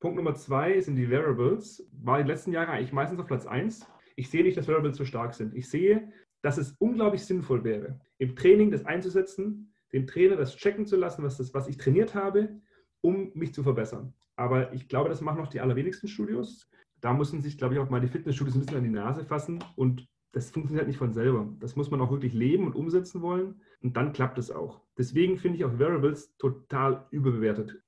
Punkt Nummer zwei sind die Variables. War die letzten Jahre eigentlich meistens auf Platz eins. Ich sehe nicht, dass Variables so stark sind. Ich sehe, dass es unglaublich sinnvoll wäre, im Training das einzusetzen, den Trainer das checken zu lassen, was, das, was ich trainiert habe, um mich zu verbessern. Aber ich glaube, das machen noch die allerwenigsten Studios. Da müssen sich, glaube ich, auch mal die Fitnessstudios ein bisschen an die Nase fassen und das funktioniert nicht von selber. Das muss man auch wirklich leben und umsetzen wollen und dann klappt es auch. Deswegen finde ich auch Variables total überbewertet.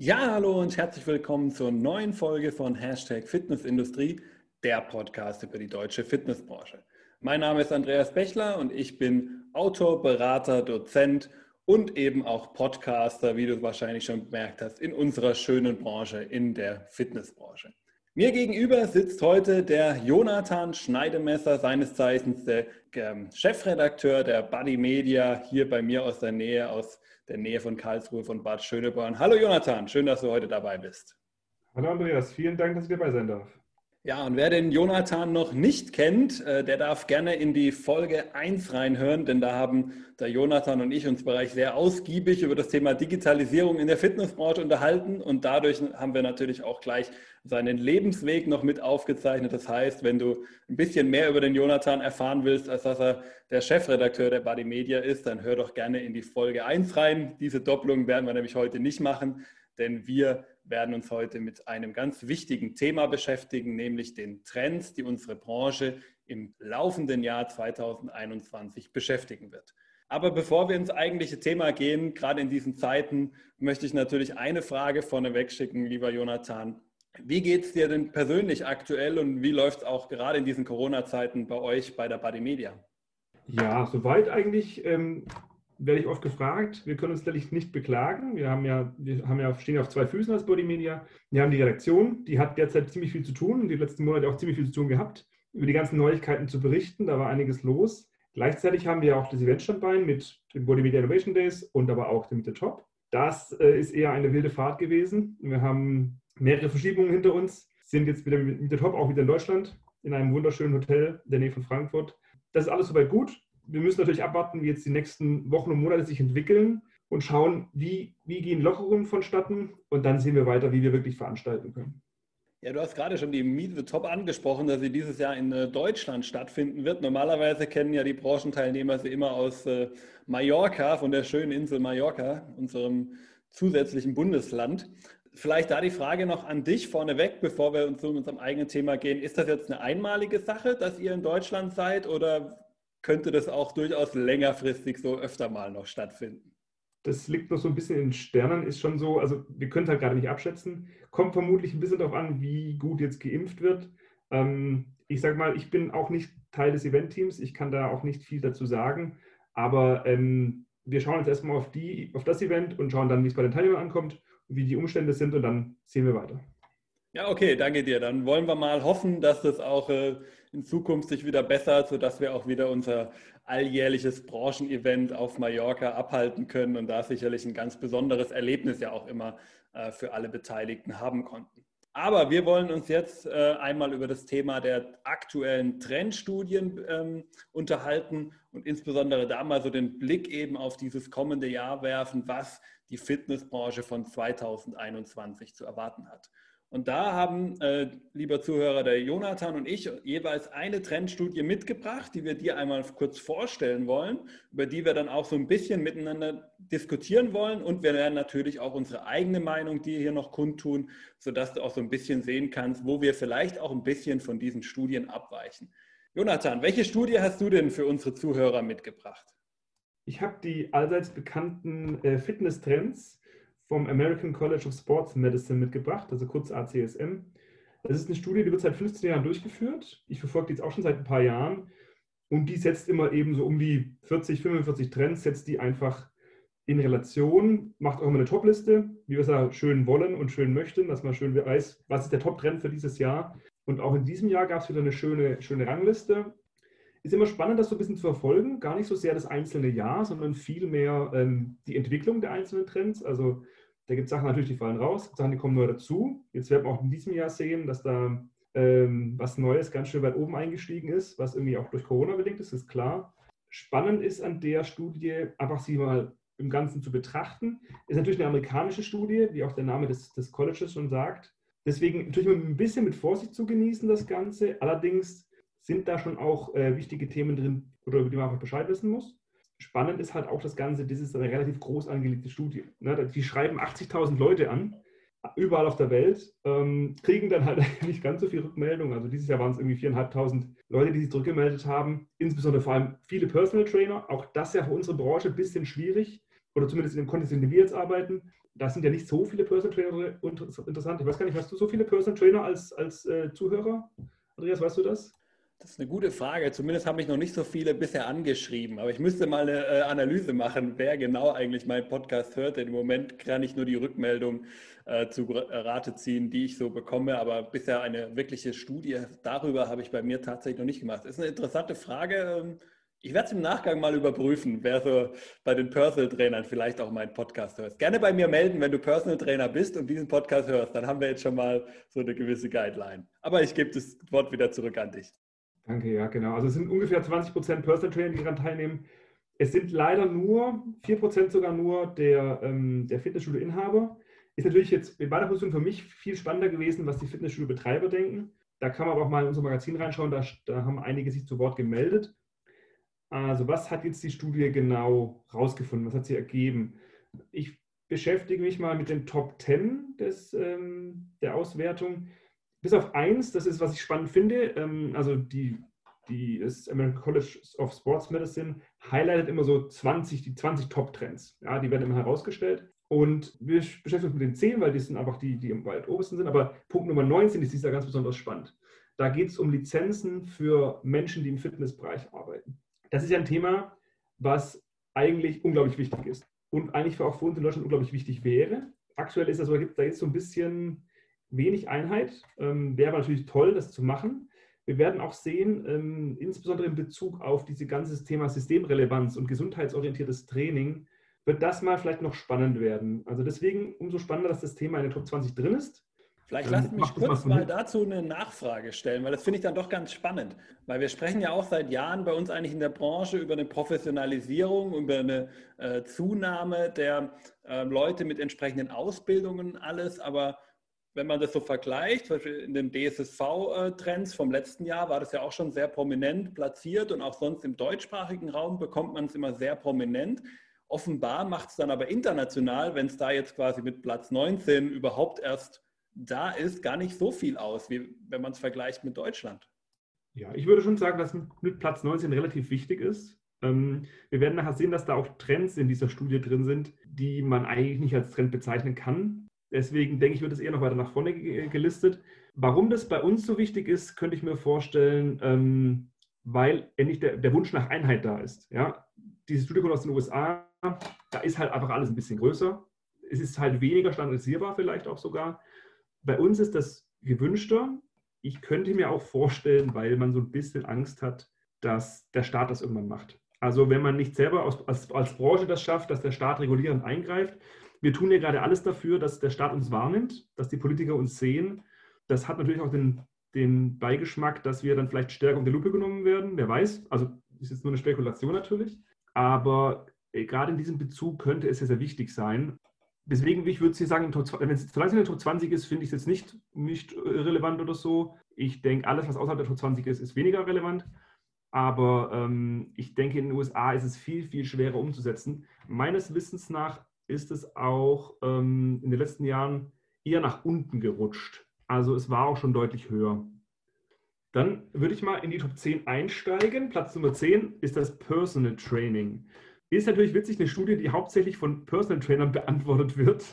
Ja, hallo und herzlich willkommen zur neuen Folge von Hashtag Fitnessindustrie, der Podcast über die deutsche Fitnessbranche. Mein Name ist Andreas Bechler und ich bin Autor, Berater, Dozent und eben auch Podcaster, wie du wahrscheinlich schon gemerkt hast, in unserer schönen Branche, in der Fitnessbranche. Mir gegenüber sitzt heute der Jonathan Schneidemesser, seines Zeichens der ähm, Chefredakteur der Buddy Media, hier bei mir aus der Nähe, aus der Nähe von Karlsruhe, von Bad Schöneborn. Hallo Jonathan, schön, dass du heute dabei bist. Hallo Andreas, vielen Dank, dass ich dabei sein darf. Ja, und wer den Jonathan noch nicht kennt, äh, der darf gerne in die Folge 1 reinhören, denn da haben der Jonathan und ich uns bereits sehr ausgiebig über das Thema Digitalisierung in der Fitnessbranche unterhalten und dadurch haben wir natürlich auch gleich seinen Lebensweg noch mit aufgezeichnet. Das heißt, wenn du ein bisschen mehr über den Jonathan erfahren willst, als dass er der Chefredakteur der Body Media ist, dann hör doch gerne in die Folge 1 rein. Diese Doppelung werden wir nämlich heute nicht machen, denn wir werden uns heute mit einem ganz wichtigen Thema beschäftigen, nämlich den Trends, die unsere Branche im laufenden Jahr 2021 beschäftigen wird. Aber bevor wir ins eigentliche Thema gehen, gerade in diesen Zeiten, möchte ich natürlich eine Frage vorneweg schicken, lieber Jonathan. Wie geht es dir denn persönlich aktuell und wie läuft es auch gerade in diesen Corona-Zeiten bei euch bei der Body Media? Ja, soweit eigentlich ähm, werde ich oft gefragt. Wir können uns natürlich nicht beklagen. Wir haben ja, wir haben ja stehen auf zwei Füßen als Body Media. Wir haben die Redaktion, die hat derzeit ziemlich viel zu tun und die letzten Monate auch ziemlich viel zu tun gehabt, über die ganzen Neuigkeiten zu berichten. Da war einiges los. Gleichzeitig haben wir auch das Eventstandbein mit den Body Media Innovation Days und aber auch dem The Top. Das äh, ist eher eine wilde Fahrt gewesen. Wir haben mehrere Verschiebungen hinter uns, sind jetzt wieder mit The Top auch wieder in Deutschland, in einem wunderschönen Hotel in der Nähe von Frankfurt. Das ist alles soweit gut wir müssen natürlich abwarten, wie jetzt die nächsten Wochen und Monate sich entwickeln und schauen, wie, wie gehen Lockerungen vonstatten und dann sehen wir weiter, wie wir wirklich veranstalten können. Ja, du hast gerade schon die Meet the Top angesprochen, dass sie dieses Jahr in äh, Deutschland stattfinden wird. Normalerweise kennen ja die Branchenteilnehmer sie immer aus äh, Mallorca, von der schönen Insel Mallorca, unserem zusätzlichen Bundesland. Vielleicht da die Frage noch an dich vorneweg, bevor wir uns zu unserem eigenen Thema gehen. Ist das jetzt eine einmalige Sache, dass ihr in Deutschland seid oder könnte das auch durchaus längerfristig so öfter mal noch stattfinden. Das liegt noch so ein bisschen in den Sternen, ist schon so, also wir können es halt gerade nicht abschätzen. Kommt vermutlich ein bisschen darauf an, wie gut jetzt geimpft wird. Ähm, ich sage mal, ich bin auch nicht Teil des Event-Teams, ich kann da auch nicht viel dazu sagen, aber ähm, wir schauen jetzt erstmal auf, die, auf das Event und schauen dann, wie es bei den Teilnehmern ankommt, wie die Umstände sind und dann sehen wir weiter. Ja, okay, danke dir. Dann wollen wir mal hoffen, dass das auch äh, in Zukunft sich wieder bessert, sodass wir auch wieder unser alljährliches Branchenevent auf Mallorca abhalten können und da sicherlich ein ganz besonderes Erlebnis ja auch immer äh, für alle Beteiligten haben konnten. Aber wir wollen uns jetzt äh, einmal über das Thema der aktuellen Trendstudien ähm, unterhalten und insbesondere da mal so den Blick eben auf dieses kommende Jahr werfen, was die Fitnessbranche von 2021 zu erwarten hat. Und da haben, äh, lieber Zuhörer, der Jonathan und ich jeweils eine Trendstudie mitgebracht, die wir dir einmal kurz vorstellen wollen, über die wir dann auch so ein bisschen miteinander diskutieren wollen. Und wir werden natürlich auch unsere eigene Meinung dir hier noch kundtun, sodass du auch so ein bisschen sehen kannst, wo wir vielleicht auch ein bisschen von diesen Studien abweichen. Jonathan, welche Studie hast du denn für unsere Zuhörer mitgebracht? Ich habe die allseits bekannten äh, Fitness-Trends vom American College of Sports Medicine mitgebracht, also kurz ACSM. Das ist eine Studie, die wird seit 15 Jahren durchgeführt. Ich verfolge die jetzt auch schon seit ein paar Jahren. Und die setzt immer eben so um die 40, 45 Trends, setzt die einfach in Relation, macht auch immer eine Top-Liste, wie wir es ja schön wollen und schön möchten, dass man schön weiß, was ist der Top-Trend für dieses Jahr. Und auch in diesem Jahr gab es wieder eine schöne, schöne Rangliste. Ist immer spannend, das so ein bisschen zu verfolgen. Gar nicht so sehr das einzelne Jahr, sondern vielmehr ähm, die Entwicklung der einzelnen Trends. Also da gibt es Sachen natürlich, die fallen raus, Sachen, die kommen neu dazu. Jetzt werden wir auch in diesem Jahr sehen, dass da ähm, was Neues ganz schön weit oben eingestiegen ist, was irgendwie auch durch Corona bedingt ist, ist klar. Spannend ist an der Studie einfach, sie mal im Ganzen zu betrachten. Ist natürlich eine amerikanische Studie, wie auch der Name des, des Colleges schon sagt. Deswegen natürlich ein bisschen mit Vorsicht zu genießen, das Ganze. Allerdings sind da schon auch äh, wichtige Themen drin, über die man einfach Bescheid wissen muss. Spannend ist halt auch das Ganze, das ist eine relativ groß angelegte Studie. Ne? Die schreiben 80.000 Leute an, überall auf der Welt, ähm, kriegen dann halt nicht ganz so viel Rückmeldung. Also dieses Jahr waren es irgendwie 4.500 Leute, die sich zurückgemeldet haben. Insbesondere vor allem viele Personal Trainer. Auch das ja für unsere Branche ein bisschen schwierig. Oder zumindest in dem Kontext, in dem wir jetzt arbeiten. Da sind ja nicht so viele Personal Trainer interessant. Ich weiß gar nicht, hast du so viele Personal Trainer als, als äh, Zuhörer? Andreas, weißt du das? Das ist eine gute Frage. Zumindest habe ich noch nicht so viele bisher angeschrieben. Aber ich müsste mal eine äh, Analyse machen, wer genau eigentlich meinen Podcast hört. Denn im Moment kann ich nur die Rückmeldung äh, zu Rate ziehen, die ich so bekomme. Aber bisher eine wirkliche Studie darüber habe ich bei mir tatsächlich noch nicht gemacht. Das ist eine interessante Frage. Ähm, ich werde es im Nachgang mal überprüfen, wer so bei den Personal Trainern vielleicht auch meinen Podcast hört. Gerne bei mir melden, wenn du Personal Trainer bist und diesen Podcast hörst. Dann haben wir jetzt schon mal so eine gewisse Guideline. Aber ich gebe das Wort wieder zurück an dich. Danke, ja, genau. Also es sind ungefähr 20 Prozent Personal Trainer, die daran teilnehmen. Es sind leider nur, 4 Prozent sogar nur der, ähm, der Fitnessstudio-Inhaber. Ist natürlich jetzt in meiner Position für mich viel spannender gewesen, was die Fitnessstudio-Betreiber denken. Da kann man aber auch mal in unser Magazin reinschauen, da, da haben einige sich zu Wort gemeldet. Also was hat jetzt die Studie genau rausgefunden? Was hat sie ergeben? Ich beschäftige mich mal mit den Top 10 des, ähm, der Auswertung bis auf eins, das ist, was ich spannend finde, ähm, also die, die das American College of Sports Medicine highlightet immer so 20, die 20 Top-Trends. Ja, die werden immer herausgestellt. Und wir beschäftigen uns mit den 10, weil die sind einfach die, die am weit obersten sind. Aber Punkt Nummer 19 ist dieser ganz besonders spannend. Da geht es um Lizenzen für Menschen, die im Fitnessbereich arbeiten. Das ist ja ein Thema, was eigentlich unglaublich wichtig ist und eigentlich für auch für uns in Deutschland unglaublich wichtig wäre. Aktuell ist das da gibt es so ein bisschen wenig Einheit. Ähm, wäre natürlich toll, das zu machen. Wir werden auch sehen, ähm, insbesondere in Bezug auf dieses ganze Thema Systemrelevanz und gesundheitsorientiertes Training, wird das mal vielleicht noch spannend werden. Also deswegen umso spannender, dass das Thema in der Top 20 drin ist. Vielleicht lass mich kurz mal, mal dazu eine Nachfrage stellen, weil das finde ich dann doch ganz spannend. Weil wir sprechen ja auch seit Jahren bei uns eigentlich in der Branche über eine Professionalisierung, über eine äh, Zunahme der äh, Leute mit entsprechenden Ausbildungen, alles. Aber wenn man das so vergleicht, zum Beispiel in den DSSV-Trends vom letzten Jahr war das ja auch schon sehr prominent platziert und auch sonst im deutschsprachigen Raum bekommt man es immer sehr prominent. Offenbar macht es dann aber international, wenn es da jetzt quasi mit Platz 19 überhaupt erst da ist, gar nicht so viel aus, wie wenn man es vergleicht mit Deutschland. Ja, ich würde schon sagen, dass mit Platz 19 relativ wichtig ist. Ähm, wir werden nachher sehen, dass da auch Trends in dieser Studie drin sind, die man eigentlich nicht als Trend bezeichnen kann. Deswegen denke ich, wird es eher noch weiter nach vorne gelistet. Warum das bei uns so wichtig ist, könnte ich mir vorstellen, ähm, weil endlich der, der, Wunsch nach Einheit da ist. Ja? Diese Studie kommt aus den USA, da ist halt einfach alles ein bisschen größer. Es ist halt weniger standardisierbar vielleicht auch sogar. Bei uns ist das gewünschter. Ich könnte mir auch vorstellen, weil man so ein bisschen Angst hat, dass der Staat das irgendwann macht. Also wenn man nicht selber als, als, als Branche das schafft, dass der Staat regulierend eingreift, wir tun ja gerade alles dafür, dass der Staat uns wahrnimmt, dass die Politiker uns sehen. Das hat natürlich auch den, den Beigeschmack, dass wir dann vielleicht stärker unter Lupe genommen werden. Wer weiß, also ist jetzt nur eine Spekulation natürlich. Aber äh, gerade in diesem Bezug könnte es sehr, sehr wichtig sein. Deswegen, ich würde sagen, wenn es zu in der Top 20 ist, finde ich es jetzt nicht, nicht äh, relevant oder so. Ich denke, alles, was außerhalb der Top 20 ist, ist weniger relevant. Aber ähm, ich denke, in den USA ist es viel, viel schwerer umzusetzen. Meines Wissens nach ist es auch ähm, in den letzten Jahren eher nach unten gerutscht. Also es war auch schon deutlich höher. Dann würde ich mal in die Top 10 einsteigen. Platz Nummer 10 ist das Personal Training. Ist natürlich witzig, eine Studie, die hauptsächlich von Personal Trainern beantwortet wird.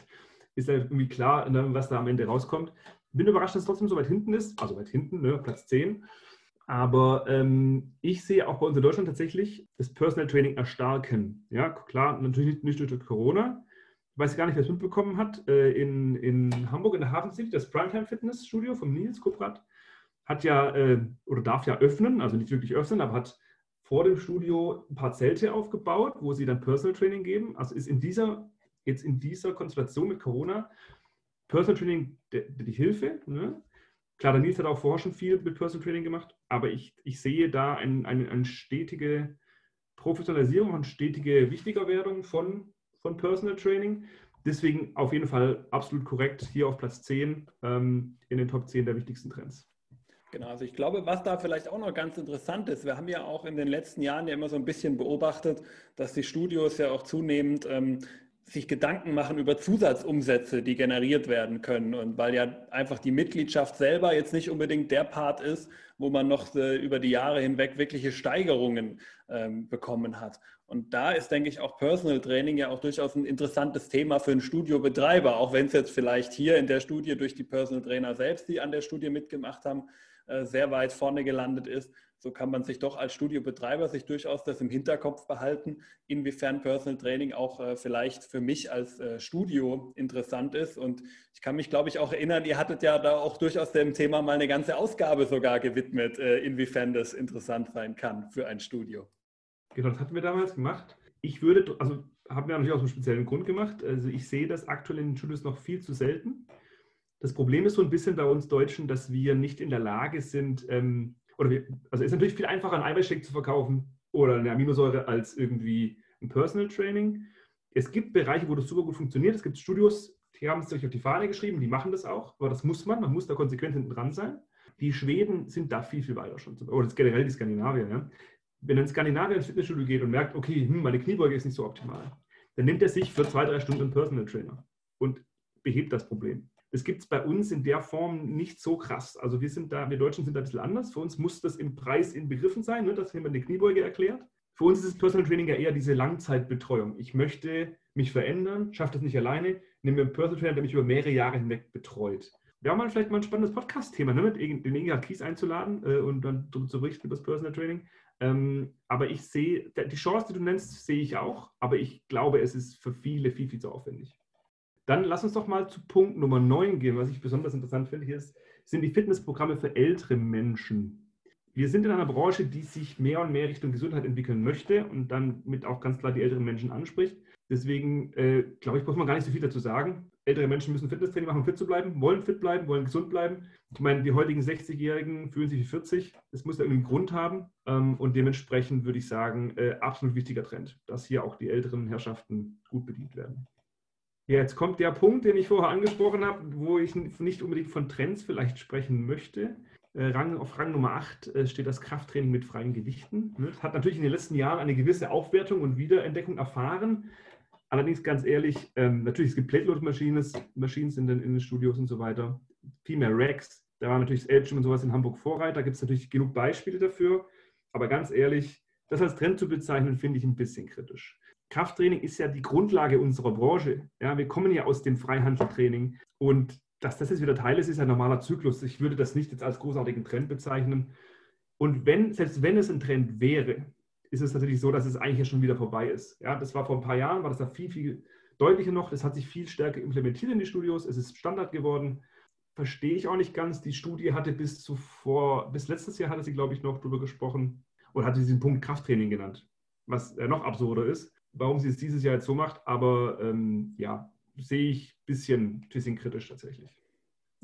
Ist ja irgendwie klar, ne, was da am Ende rauskommt. Bin überrascht, dass es trotzdem so weit hinten ist. Also weit hinten, ne, Platz 10. Aber ähm, ich sehe auch bei uns in Deutschland tatsächlich das Personal Training erstarken. Ja, klar, natürlich nicht, nicht durch Corona. Ich weiß gar nicht, wer es mitbekommen hat. Äh, in, in Hamburg in der Hafen City, das Primetime Fitness Studio von Nils Kuprat, hat ja äh, oder darf ja öffnen, also nicht wirklich öffnen, aber hat vor dem Studio ein paar Zelte aufgebaut, wo sie dann Personal Training geben. Also ist in dieser, jetzt in dieser Konstellation mit Corona Personal Training die, Hilfe. Ne? Klar, der Nils hat auch vorher schon viel mit Personal Training gemacht, aber ich, ich sehe da eine ein, ein stetige Professionalisierung und stetige Wichtigerwerdung von, von Personal Training. Deswegen auf jeden Fall absolut korrekt, hier auf Platz 10 ähm, in den Top 10 der wichtigsten Trends. Genau, also ich glaube, was da vielleicht auch noch ganz interessant ist, wir haben ja auch in den letzten Jahren ja immer so ein bisschen beobachtet, dass die Studios ja auch zunehmend ähm, sich Gedanken machen über Zusatzumsätze, die generiert werden können. Und weil ja einfach die Mitgliedschaft selber jetzt nicht unbedingt der Part ist, wo man noch äh, über die Jahre hinweg wirkliche Steigerungen ähm, bekommen hat. Und da ist, denke ich, auch Personal Training ja auch durchaus ein interessantes Thema für einen Studiobetreiber, auch wenn es jetzt vielleicht hier in der Studie durch die Personal Trainer selbst, die an der Studie mitgemacht haben, sehr weit vorne gelandet ist. So kann man sich doch als Studiobetreiber sich durchaus das im Hinterkopf behalten, inwiefern Personal Training auch äh, vielleicht für mich als äh, Studio interessant ist. Und ich kann mich, glaube ich, auch erinnern, ihr hattet ja da auch durchaus dem Thema mal eine ganze Ausgabe sogar gewidmet, inwiefern das interessant sein kann für ein Studio. Genau, das hatten wir damals gemacht. Ich würde, also haben wir natürlich aus einem speziellen Grund gemacht. Also ich sehe das aktuell in den Studios noch viel zu selten. Das Problem ist so ein bisschen bei uns Deutschen, dass wir nicht in der Lage sind, ähm, oder wir, also es ist natürlich viel einfacher, einen Eiweißshake zu verkaufen oder eine Aminosäure als irgendwie ein Personal Training. Es gibt Bereiche, wo das super gut funktioniert. Es gibt Studios, die haben es sich auf die Fahne geschrieben, die machen das auch, aber das muss man, man muss da konsequent hinten dran sein. Die Schweden sind da viel, viel weiter schon. Oder generell die Skandinavier. Ja. Wenn ein Skandinavier ins Fitnessstudio geht und merkt, okay, hm, meine Kniebeuge ist nicht so optimal, dann nimmt er sich für zwei, drei Stunden einen Personal Trainer und behebt das Problem. Das gibt es bei uns in der Form nicht so krass. Also wir sind da, wir Deutschen sind da ein bisschen anders. Für uns muss das im Preis inbegriffen sein, ne, dass jemand eine Kniebeuge erklärt. Für uns ist das Personal Training ja eher diese Langzeitbetreuung. Ich möchte mich verändern, schaffe das nicht alleine, nehme mir einen Personal Trainer, der mich über mehrere Jahre hinweg betreut. Wir haben vielleicht mal ein spannendes Podcast-Thema, ne, mit den Inga Kies einzuladen äh, und dann darüber zu berichten über das Personal Training. Ähm, aber ich sehe, die Chance, die du nennst, sehe ich auch, aber ich glaube, es ist für viele viel, viel zu aufwendig. Dann lass uns doch mal zu Punkt Nummer 9 gehen. Was ich besonders interessant finde, hier ist, sind die Fitnessprogramme für ältere Menschen. Wir sind in einer Branche, die sich mehr und mehr Richtung Gesundheit entwickeln möchte und dann mit auch ganz klar die älteren Menschen anspricht. Deswegen, äh, glaube ich, muss man gar nicht so viel dazu sagen. Ältere Menschen müssen Fitnesstraining machen, um fit zu bleiben, wollen fit bleiben, wollen gesund bleiben. Ich meine, die heutigen 60-Jährigen fühlen sich wie 40. Das muss ja irgendwie einen Grund haben. Ähm, und dementsprechend würde ich sagen, äh, absolut wichtiger Trend, dass hier auch die älteren Herrschaften gut bedient werden. Jetzt kommt der Punkt, den ich vorher angesprochen habe, wo ich nicht unbedingt von Trends vielleicht sprechen möchte. Äh, Rang, auf Rang Nummer 8 äh, steht das Krafttraining mit freien Gewichten. Ne? Das hat natürlich in den letzten Jahren eine gewisse Aufwertung und Wiederentdeckung erfahren. Allerdings ganz ehrlich, ähm, natürlich, es gibt Plate-Load-Maschinen in den, in den Studios und so weiter. Viel mehr Racks. Da war natürlich das Elbgym und sowas in Hamburg Vorreiter. Da gibt es natürlich genug Beispiele dafür. Aber ganz ehrlich, das als Trend zu bezeichnen, finde ich ein bisschen kritisch. Krafttraining ist ja die Grundlage unserer Branche. Ja, wir kommen ja aus dem Freihandeltraining und dass das jetzt wieder Teil ist, ist ein normaler Zyklus. Ich würde das nicht jetzt als großartigen Trend bezeichnen. Und wenn, selbst wenn es ein Trend wäre, ist es natürlich so, dass es eigentlich ja schon wieder vorbei ist. Ja, das war vor ein paar Jahren, war das da viel, viel deutlicher noch. Das hat sich viel stärker implementiert in die Studios. Es ist Standard geworden. Verstehe ich auch nicht ganz. Die Studie hatte bis zuvor, bis letztes Jahr hatte sie, glaube ich, noch darüber gesprochen und hatte diesen Punkt Krafttraining genannt, was noch absurder ist warum sie es dieses Jahr jetzt so macht, aber ähm, ja, sehe ich ein bisschen, bisschen kritisch tatsächlich.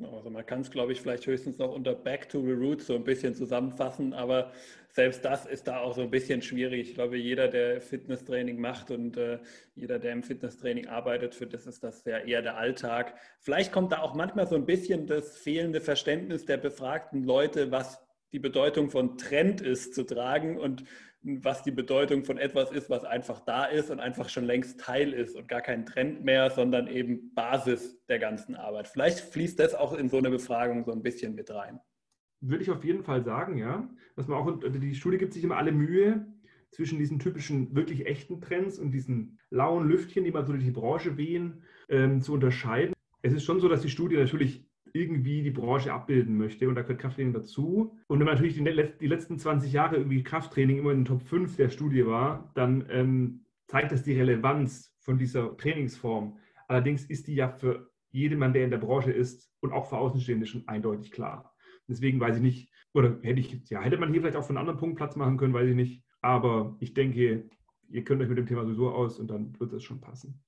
Also man kann es, glaube ich, vielleicht höchstens noch unter Back to the Roots so ein bisschen zusammenfassen, aber selbst das ist da auch so ein bisschen schwierig. Ich glaube, jeder, der Fitnesstraining macht und äh, jeder, der im Fitnesstraining arbeitet, für das ist das ja eher der Alltag. Vielleicht kommt da auch manchmal so ein bisschen das fehlende Verständnis der befragten Leute, was die Bedeutung von Trend ist, zu tragen und was die Bedeutung von etwas ist, was einfach da ist und einfach schon längst Teil ist und gar kein Trend mehr, sondern eben Basis der ganzen Arbeit. Vielleicht fließt das auch in so eine Befragung so ein bisschen mit rein. Würde ich auf jeden Fall sagen, ja. Dass man auch, die Studie gibt sich immer alle Mühe, zwischen diesen typischen, wirklich echten Trends und diesen lauen Lüftchen, die man so durch die Branche wehen, ähm, zu unterscheiden. Es ist schon so, dass die Studie natürlich irgendwie die Branche abbilden möchte und da gehört Krafttraining dazu. Und wenn man natürlich die, letzten 20 Jahre irgendwie Krafttraining immer in den Top 5 der Studie war, dann ähm, zeigt das die Relevanz von dieser Trainingsform. Allerdings ist die ja für jedermann, der in der Branche ist und auch für Außenstehende schon eindeutig klar. Deswegen weiß ich nicht, oder hätte ich, ja, hätte man hier vielleicht auch von einem anderen Punkt Platz machen können, weiß ich nicht. Aber ich denke, ihr könnt euch mit dem Thema sowieso aus und dann wird das schon passen.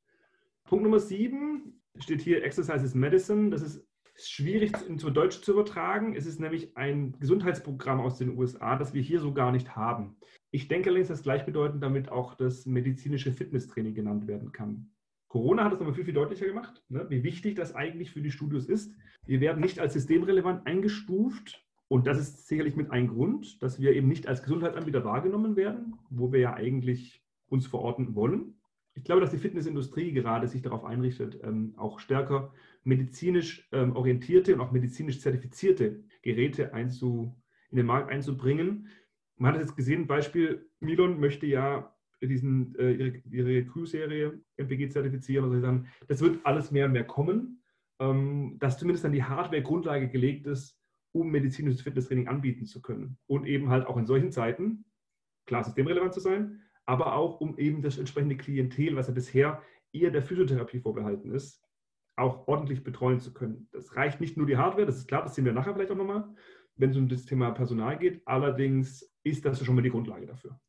Punkt Nummer 7 steht hier Exercise is Medicine. Das ist ist schwierig zu Deutsch zu übertragen. Es ist nämlich ein Gesundheitsprogramm aus den USA, das wir hier so gar nicht haben. Ich denke allerdings, dass gleichbedeutend damit auch das medizinische Fitnesstraining genannt werden kann. Corona hat es aber viel, viel deutlicher gemacht, ne, wie wichtig das eigentlich für die Studios ist. Wir werden nicht als systemrelevant eingestuft. Und das ist sicherlich mit ein Grund, dass wir eben nicht als Gesundheitsanbieter wahrgenommen werden, wo wir ja eigentlich uns verorten wollen. Ich glaube, dass die Fitnessindustrie gerade sich darauf einrichtet, ähm, auch stärker medizinisch ähm, orientierte und auch medizinisch zertifizierte Geräte einzu, in den Markt einzubringen. Man hat jetzt gesehen, Beispiel, Milon möchte ja diesen, äh, ihre, ihre Crew-Serie MPG zertifizieren. Also sagen, das wird alles mehr und mehr kommen, ähm, dass zumindest dann die Hardware-Grundlage gelegt ist, um medizinisches Fitnesstraining anbieten zu können. Und eben halt auch in solchen Zeiten, klar systemrelevant zu sein, aber auch um eben das entsprechende Klientel, was ja bisher eher der Physiotherapie vorbehalten ist, auch ordentlich betreuen zu können. Das reicht nicht nur die Hardware, das ist klar, das sehen wir nachher vielleicht auch nochmal, wenn es um das Thema Personal geht. Allerdings ist das schon mal die Grundlage dafür.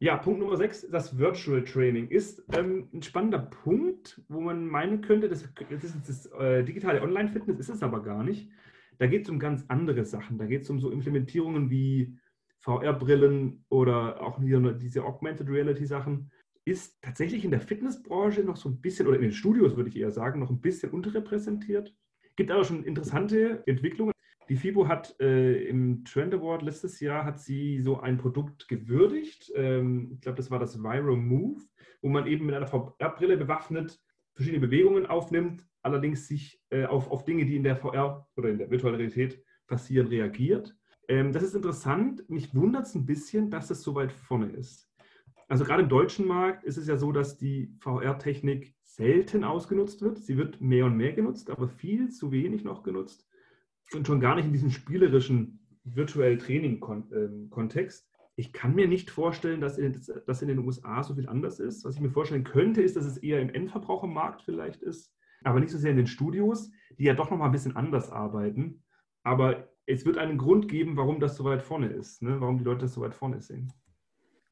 Ja, Punkt Nummer 6, das Virtual Training ist ähm, ein spannender Punkt, wo man meinen könnte, das, das ist das äh, digitale Online-Fitness, ist es aber gar nicht. Da geht es um ganz andere Sachen. Da geht es um so Implementierungen wie VR-Brillen oder auch diese Augmented Reality-Sachen. Ist tatsächlich in der Fitnessbranche noch so ein bisschen, oder in den Studios würde ich eher sagen, noch ein bisschen unterrepräsentiert. Gibt aber schon interessante Entwicklungen. Die FIBO hat äh, im Trend Award letztes Jahr hat sie so ein Produkt gewürdigt. Ähm, ich glaube, das war das Viral Move, wo man eben mit einer VR-Brille bewaffnet verschiedene Bewegungen aufnimmt, allerdings sich äh, auf, auf Dinge, die in der VR oder in der virtuellen Realität passieren, reagiert. Ähm, das ist interessant. Mich wundert es ein bisschen, dass es so weit vorne ist. Also gerade im deutschen Markt ist es ja so, dass die VR-Technik selten ausgenutzt wird. Sie wird mehr und mehr genutzt, aber viel zu wenig noch genutzt und schon gar nicht in diesem spielerischen virtuellen Training-Kontext. Ich kann mir nicht vorstellen, dass in, dass in den USA so viel anders ist. Was ich mir vorstellen könnte, ist, dass es eher im Endverbrauchermarkt vielleicht ist, aber nicht so sehr in den Studios, die ja doch noch mal ein bisschen anders arbeiten. Aber es wird einen Grund geben, warum das so weit vorne ist, ne? warum die Leute das so weit vorne sehen.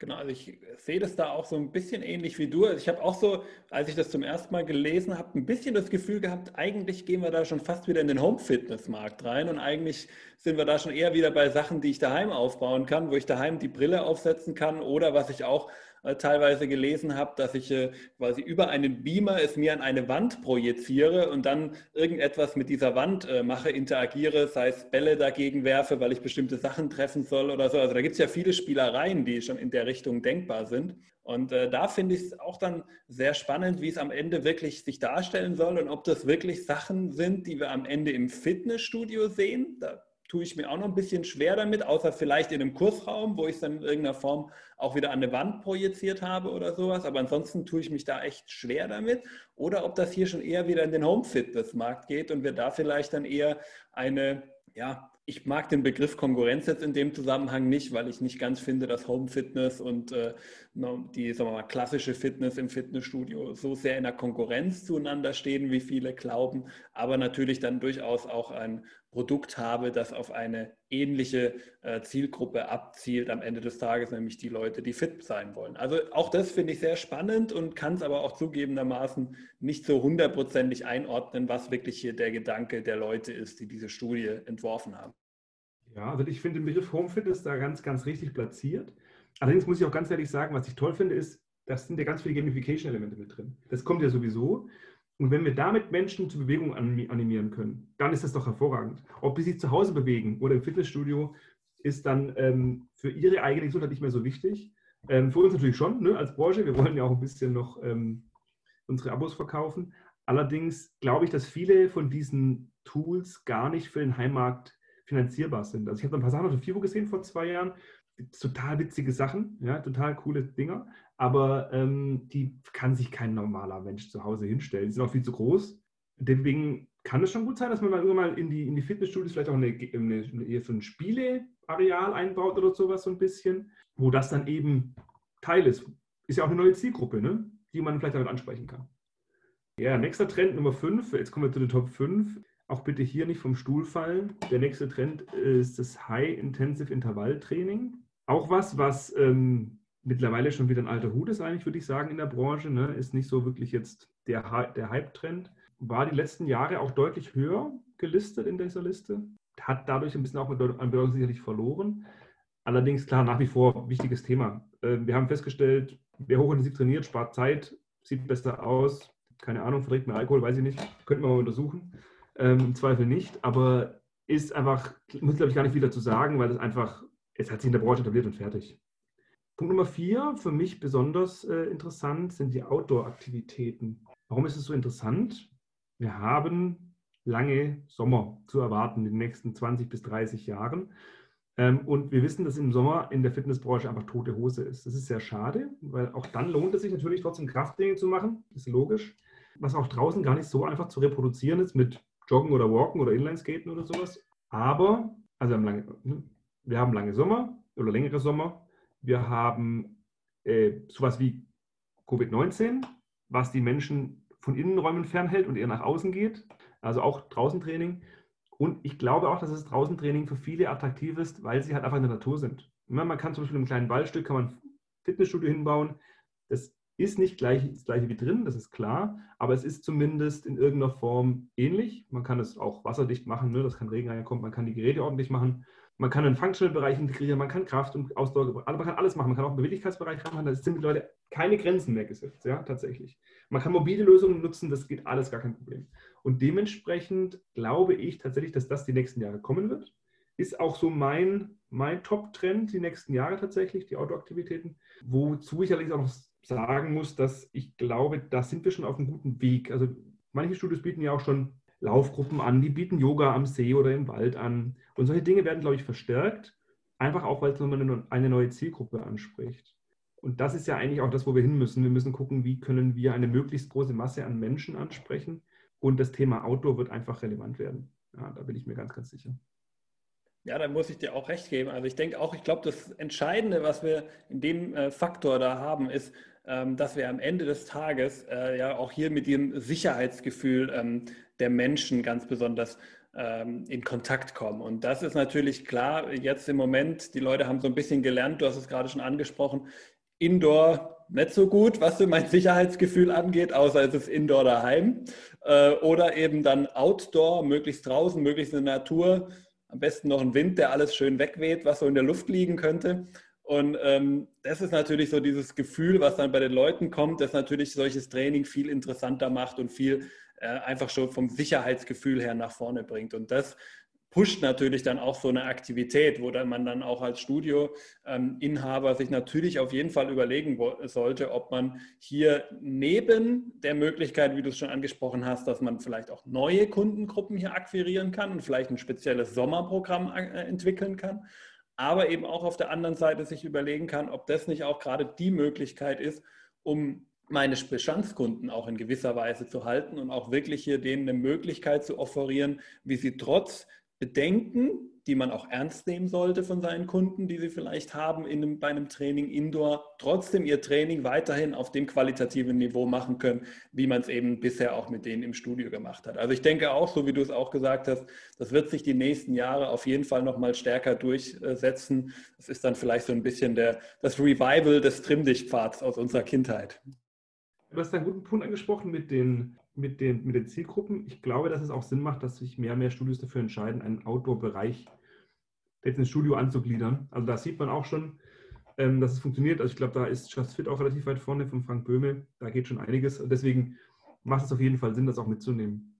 Genau, also ich sehe das da auch so ein bisschen ähnlich wie du. Also ich habe auch so, als ich das zum ersten Mal gelesen habe, ein bisschen das Gefühl gehabt, eigentlich gehen wir da schon fast wieder in den Home-Fitness-Markt rein und eigentlich sind wir da schon eher wieder bei Sachen, die ich daheim aufbauen kann, wo ich daheim die Brille aufsetzen kann oder was ich auch äh, teilweise gelesen habe, dass ich äh, quasi über einen Beamer es mir an eine Wand projiziere und dann irgendetwas mit dieser Wand äh, mache, interagiere, sei es Bälle dagegen werfe, weil ich bestimmte Sachen treffen soll oder so. Also da gibt es ja viele Spielereien, die schon in der Richtung denkbar sind. Und äh, da finde ich es auch dann sehr spannend, wie es am Ende wirklich sich darstellen soll und ob das wirklich Sachen sind, die wir am Ende im Fitnessstudio sehen. Da tue ich mir auch noch ein bisschen schwer damit, außer vielleicht in einem Kursraum, wo ich es dann in irgendeiner Form auch wieder an eine Wand projiziert habe oder sowas. Aber ansonsten tue ich mich da echt schwer damit. Oder ob das hier schon eher wieder in den Home-Fitness-Markt geht und wir da vielleicht dann eher eine, ja, ich mag den Begriff Konkurrenz jetzt in dem Zusammenhang nicht, weil ich nicht ganz finde, dass Home Fitness und äh, die sagen wir mal, klassische Fitness im Fitnessstudio so sehr in der Konkurrenz zueinander stehen, wie viele glauben, aber natürlich dann durchaus auch ein Produkt habe, das auf eine ähnliche äh, Zielgruppe abzielt am Ende des Tages, nämlich die Leute, die fit sein wollen. Also auch das finde ich sehr spannend und kann es aber auch zugegebenermaßen nicht so hundertprozentig einordnen, was wirklich hier der Gedanke der Leute ist, die diese Studie entworfen haben. Ja, also ich finde den Begriff Home Fitness da ganz, ganz richtig platziert. Allerdings muss ich auch ganz ehrlich sagen, was ich toll finde, ist, da sind ja ganz viele Gamification-Elemente mit drin. Das kommt ja sowieso. Und wenn wir damit Menschen zur Bewegung animieren können, dann ist das doch hervorragend. Ob sie sich zu Hause bewegen oder im Fitnessstudio, ist dann ähm, für ihre eigene Gesundheit nicht mehr so wichtig. Ähm, für uns natürlich schon, ne, als Branche. Wir wollen ja auch ein bisschen noch ähm, unsere Abos verkaufen. Allerdings glaube ich, dass viele von diesen Tools gar nicht für den Heimmarkt finanzierbar sind. Also ich habe ein paar Sachen auf der FIBO gesehen vor zwei Jahren, total witzige Sachen, ja, total coole Dinger, aber ähm, die kann sich kein normaler Mensch zu Hause hinstellen. Die sind auch viel zu groß. Deswegen kann es schon gut sein, dass man mal irgendwann mal in die, in die Fitnessstudios vielleicht auch eine, eine, eine, so ein Spieleareal einbaut oder sowas so ein bisschen, wo das dann eben Teil ist. Ist ja auch eine neue Zielgruppe, ne? die man vielleicht damit ansprechen kann. Ja, nächster Trend Nummer 5, jetzt kommen wir zu den Top 5. Auch bitte hier nicht vom Stuhl fallen. Der nächste Trend ist das High Intensive Intervalltraining. Auch was, was ähm, mittlerweile schon wieder ein alter Hut ist, eigentlich, würde ich sagen, in der Branche. Ne? Ist nicht so wirklich jetzt der, der Hype-Trend. War die letzten Jahre auch deutlich höher gelistet in dieser Liste. Hat dadurch ein bisschen auch an Bedeutung sicherlich verloren. Allerdings, klar, nach wie vor wichtiges Thema. Ähm, wir haben festgestellt, wer hochintensiv trainiert, spart Zeit, sieht besser aus, Keine Ahnung, verträgt man Alkohol, weiß ich nicht. Könnten wir mal untersuchen. Ähm, Im Zweifel nicht. Aber ist einfach, muss glaube ich gar nicht wieder zu sagen, weil es einfach, es hat sich in der Branche etabliert und fertig. Punkt Nummer vier, für mich besonders äh, interessant, sind die Outdoor-Aktivitäten. Warum ist es so interessant? Wir haben lange Sommer zu erwarten in den nächsten 20 bis 30 Jahren. Ähm, und wir wissen, dass im Sommer in der Fitnessbranche einfach tote Hose ist. Das ist sehr schade, weil auch dann lohnt es sich natürlich trotzdem Krafttraining zu machen. Das ist logisch. Was auch draußen gar nicht so einfach zu reproduzieren ist mit Joggen oder Walken oder Inlineskaten oder sowas. Aber, also wir haben lange, ne, wir haben lange Sommer oder längere Sommer. Wir haben äh, sowas wie Covid-19, was die Menschen von Innenräumen fernhält und eher nach außen geht. Also auch draußen Training. Und ich glaube auch, dass das Draußentraining für viele attraktiv ist, weil sie halt einfach in der Natur sind. Man kann zum Beispiel im kleinen Waldstück kann man Fitnessstudio hinbauen. Das ist nicht gleich, das gleiche wie drin, das ist klar, aber es ist zumindest in irgendeiner Form ähnlich. Man kann es auch wasserdicht machen, ne? das kann Regen reinkommen, man kann die Geräte ordentlich machen. Man kann einen Functional-Bereich integrieren, man kann Kraft und Ausdauer, also man kann alles machen. Man kann auch einen Beweglichkeitsbereich machen, da sind Leute keine Grenzen mehr gesetzt, ja, tatsächlich. Man kann mobile Lösungen nutzen, das geht alles gar kein Problem. Und dementsprechend glaube ich tatsächlich, dass das die nächsten Jahre kommen wird. Ist auch so mein, mein Top-Trend die nächsten Jahre tatsächlich, die Outdoor-Aktivitäten. Wozu ich allerdings auch noch sagen muss, dass ich glaube, da sind wir schon auf einem guten Weg. Also manche Studios bieten ja auch schon Laufgruppen an, die bieten Yoga am See oder im Wald an. Und solche Dinge werden, glaube ich, verstärkt, einfach auch, weil es nochmal eine neue Zielgruppe anspricht. Und das ist ja eigentlich auch das, wo wir hin müssen. Wir müssen gucken, wie können wir eine möglichst große Masse an Menschen ansprechen. Und das Thema Outdoor wird einfach relevant werden. Ja, da bin ich mir ganz, ganz sicher. Ja, da muss ich dir auch recht geben. Also ich denke auch, ich glaube, das Entscheidende, was wir in dem äh, Faktor da haben, ist, dass wir am Ende des Tages äh, ja auch hier mit dem Sicherheitsgefühl ähm, der Menschen ganz besonders ähm, in Kontakt kommen. Und das ist natürlich klar, jetzt im Moment, die Leute haben so ein bisschen gelernt, du hast es gerade schon angesprochen, Indoor nicht so gut, was so mein Sicherheitsgefühl angeht, außer es ist Indoor daheim. Äh, oder eben dann Outdoor, möglichst draußen, möglichst in der Natur. Am besten noch ein Wind, der alles schön wegweht, was so in der Luft liegen könnte. Und ähm, das ist natürlich so dieses Gefühl, was dann bei den Leuten kommt, das natürlich solches Training viel interessanter macht und viel äh, einfach schon vom Sicherheitsgefühl her nach vorne bringt. Und das pusht natürlich dann auch so eine Aktivität, wo dann man dann auch als Studioinhaber ähm, sich natürlich auf jeden Fall überlegen sollte, ob man hier neben der Möglichkeit, wie du es schon angesprochen hast, dass man vielleicht auch neue Kundengruppen hier akquirieren kann und vielleicht ein spezielles Sommerprogramm äh, entwickeln kann, aber eben auch auf der anderen Seite sich überlegen kann, ob das nicht auch gerade die Möglichkeit ist, um meine Bestandskunden auch in gewisser Weise zu halten und auch wirklich hier denen eine Möglichkeit zu offerieren, wie sie trotz Bedenken, die man auch ernst nehmen sollte von seinen Kunden, die sie vielleicht haben in einem, bei einem Training Indoor, trotzdem ihr Training weiterhin auf dem qualitativen Niveau machen können, wie man es eben bisher auch mit denen im Studio gemacht hat. Also ich denke auch, so wie du es auch gesagt hast, das wird sich die nächsten Jahre auf jeden Fall nochmal stärker durchsetzen. Das ist dann vielleicht so ein bisschen der, das Revival des Trimmdichtpfads aus unserer Kindheit. Du hast einen guten Punkt angesprochen mit den mit den, mit den Zielgruppen. Ich glaube, dass es auch Sinn macht, dass sich mehr und mehr Studios dafür entscheiden, einen Outdoor-Bereich jetzt ins Studio anzugliedern. Also da sieht man auch schon, ähm, dass es funktioniert. Also ich glaube, da ist Just Fit auch relativ weit vorne von Frank Böhme. Da geht schon einiges. Und deswegen macht es auf jeden Fall Sinn, das auch mitzunehmen.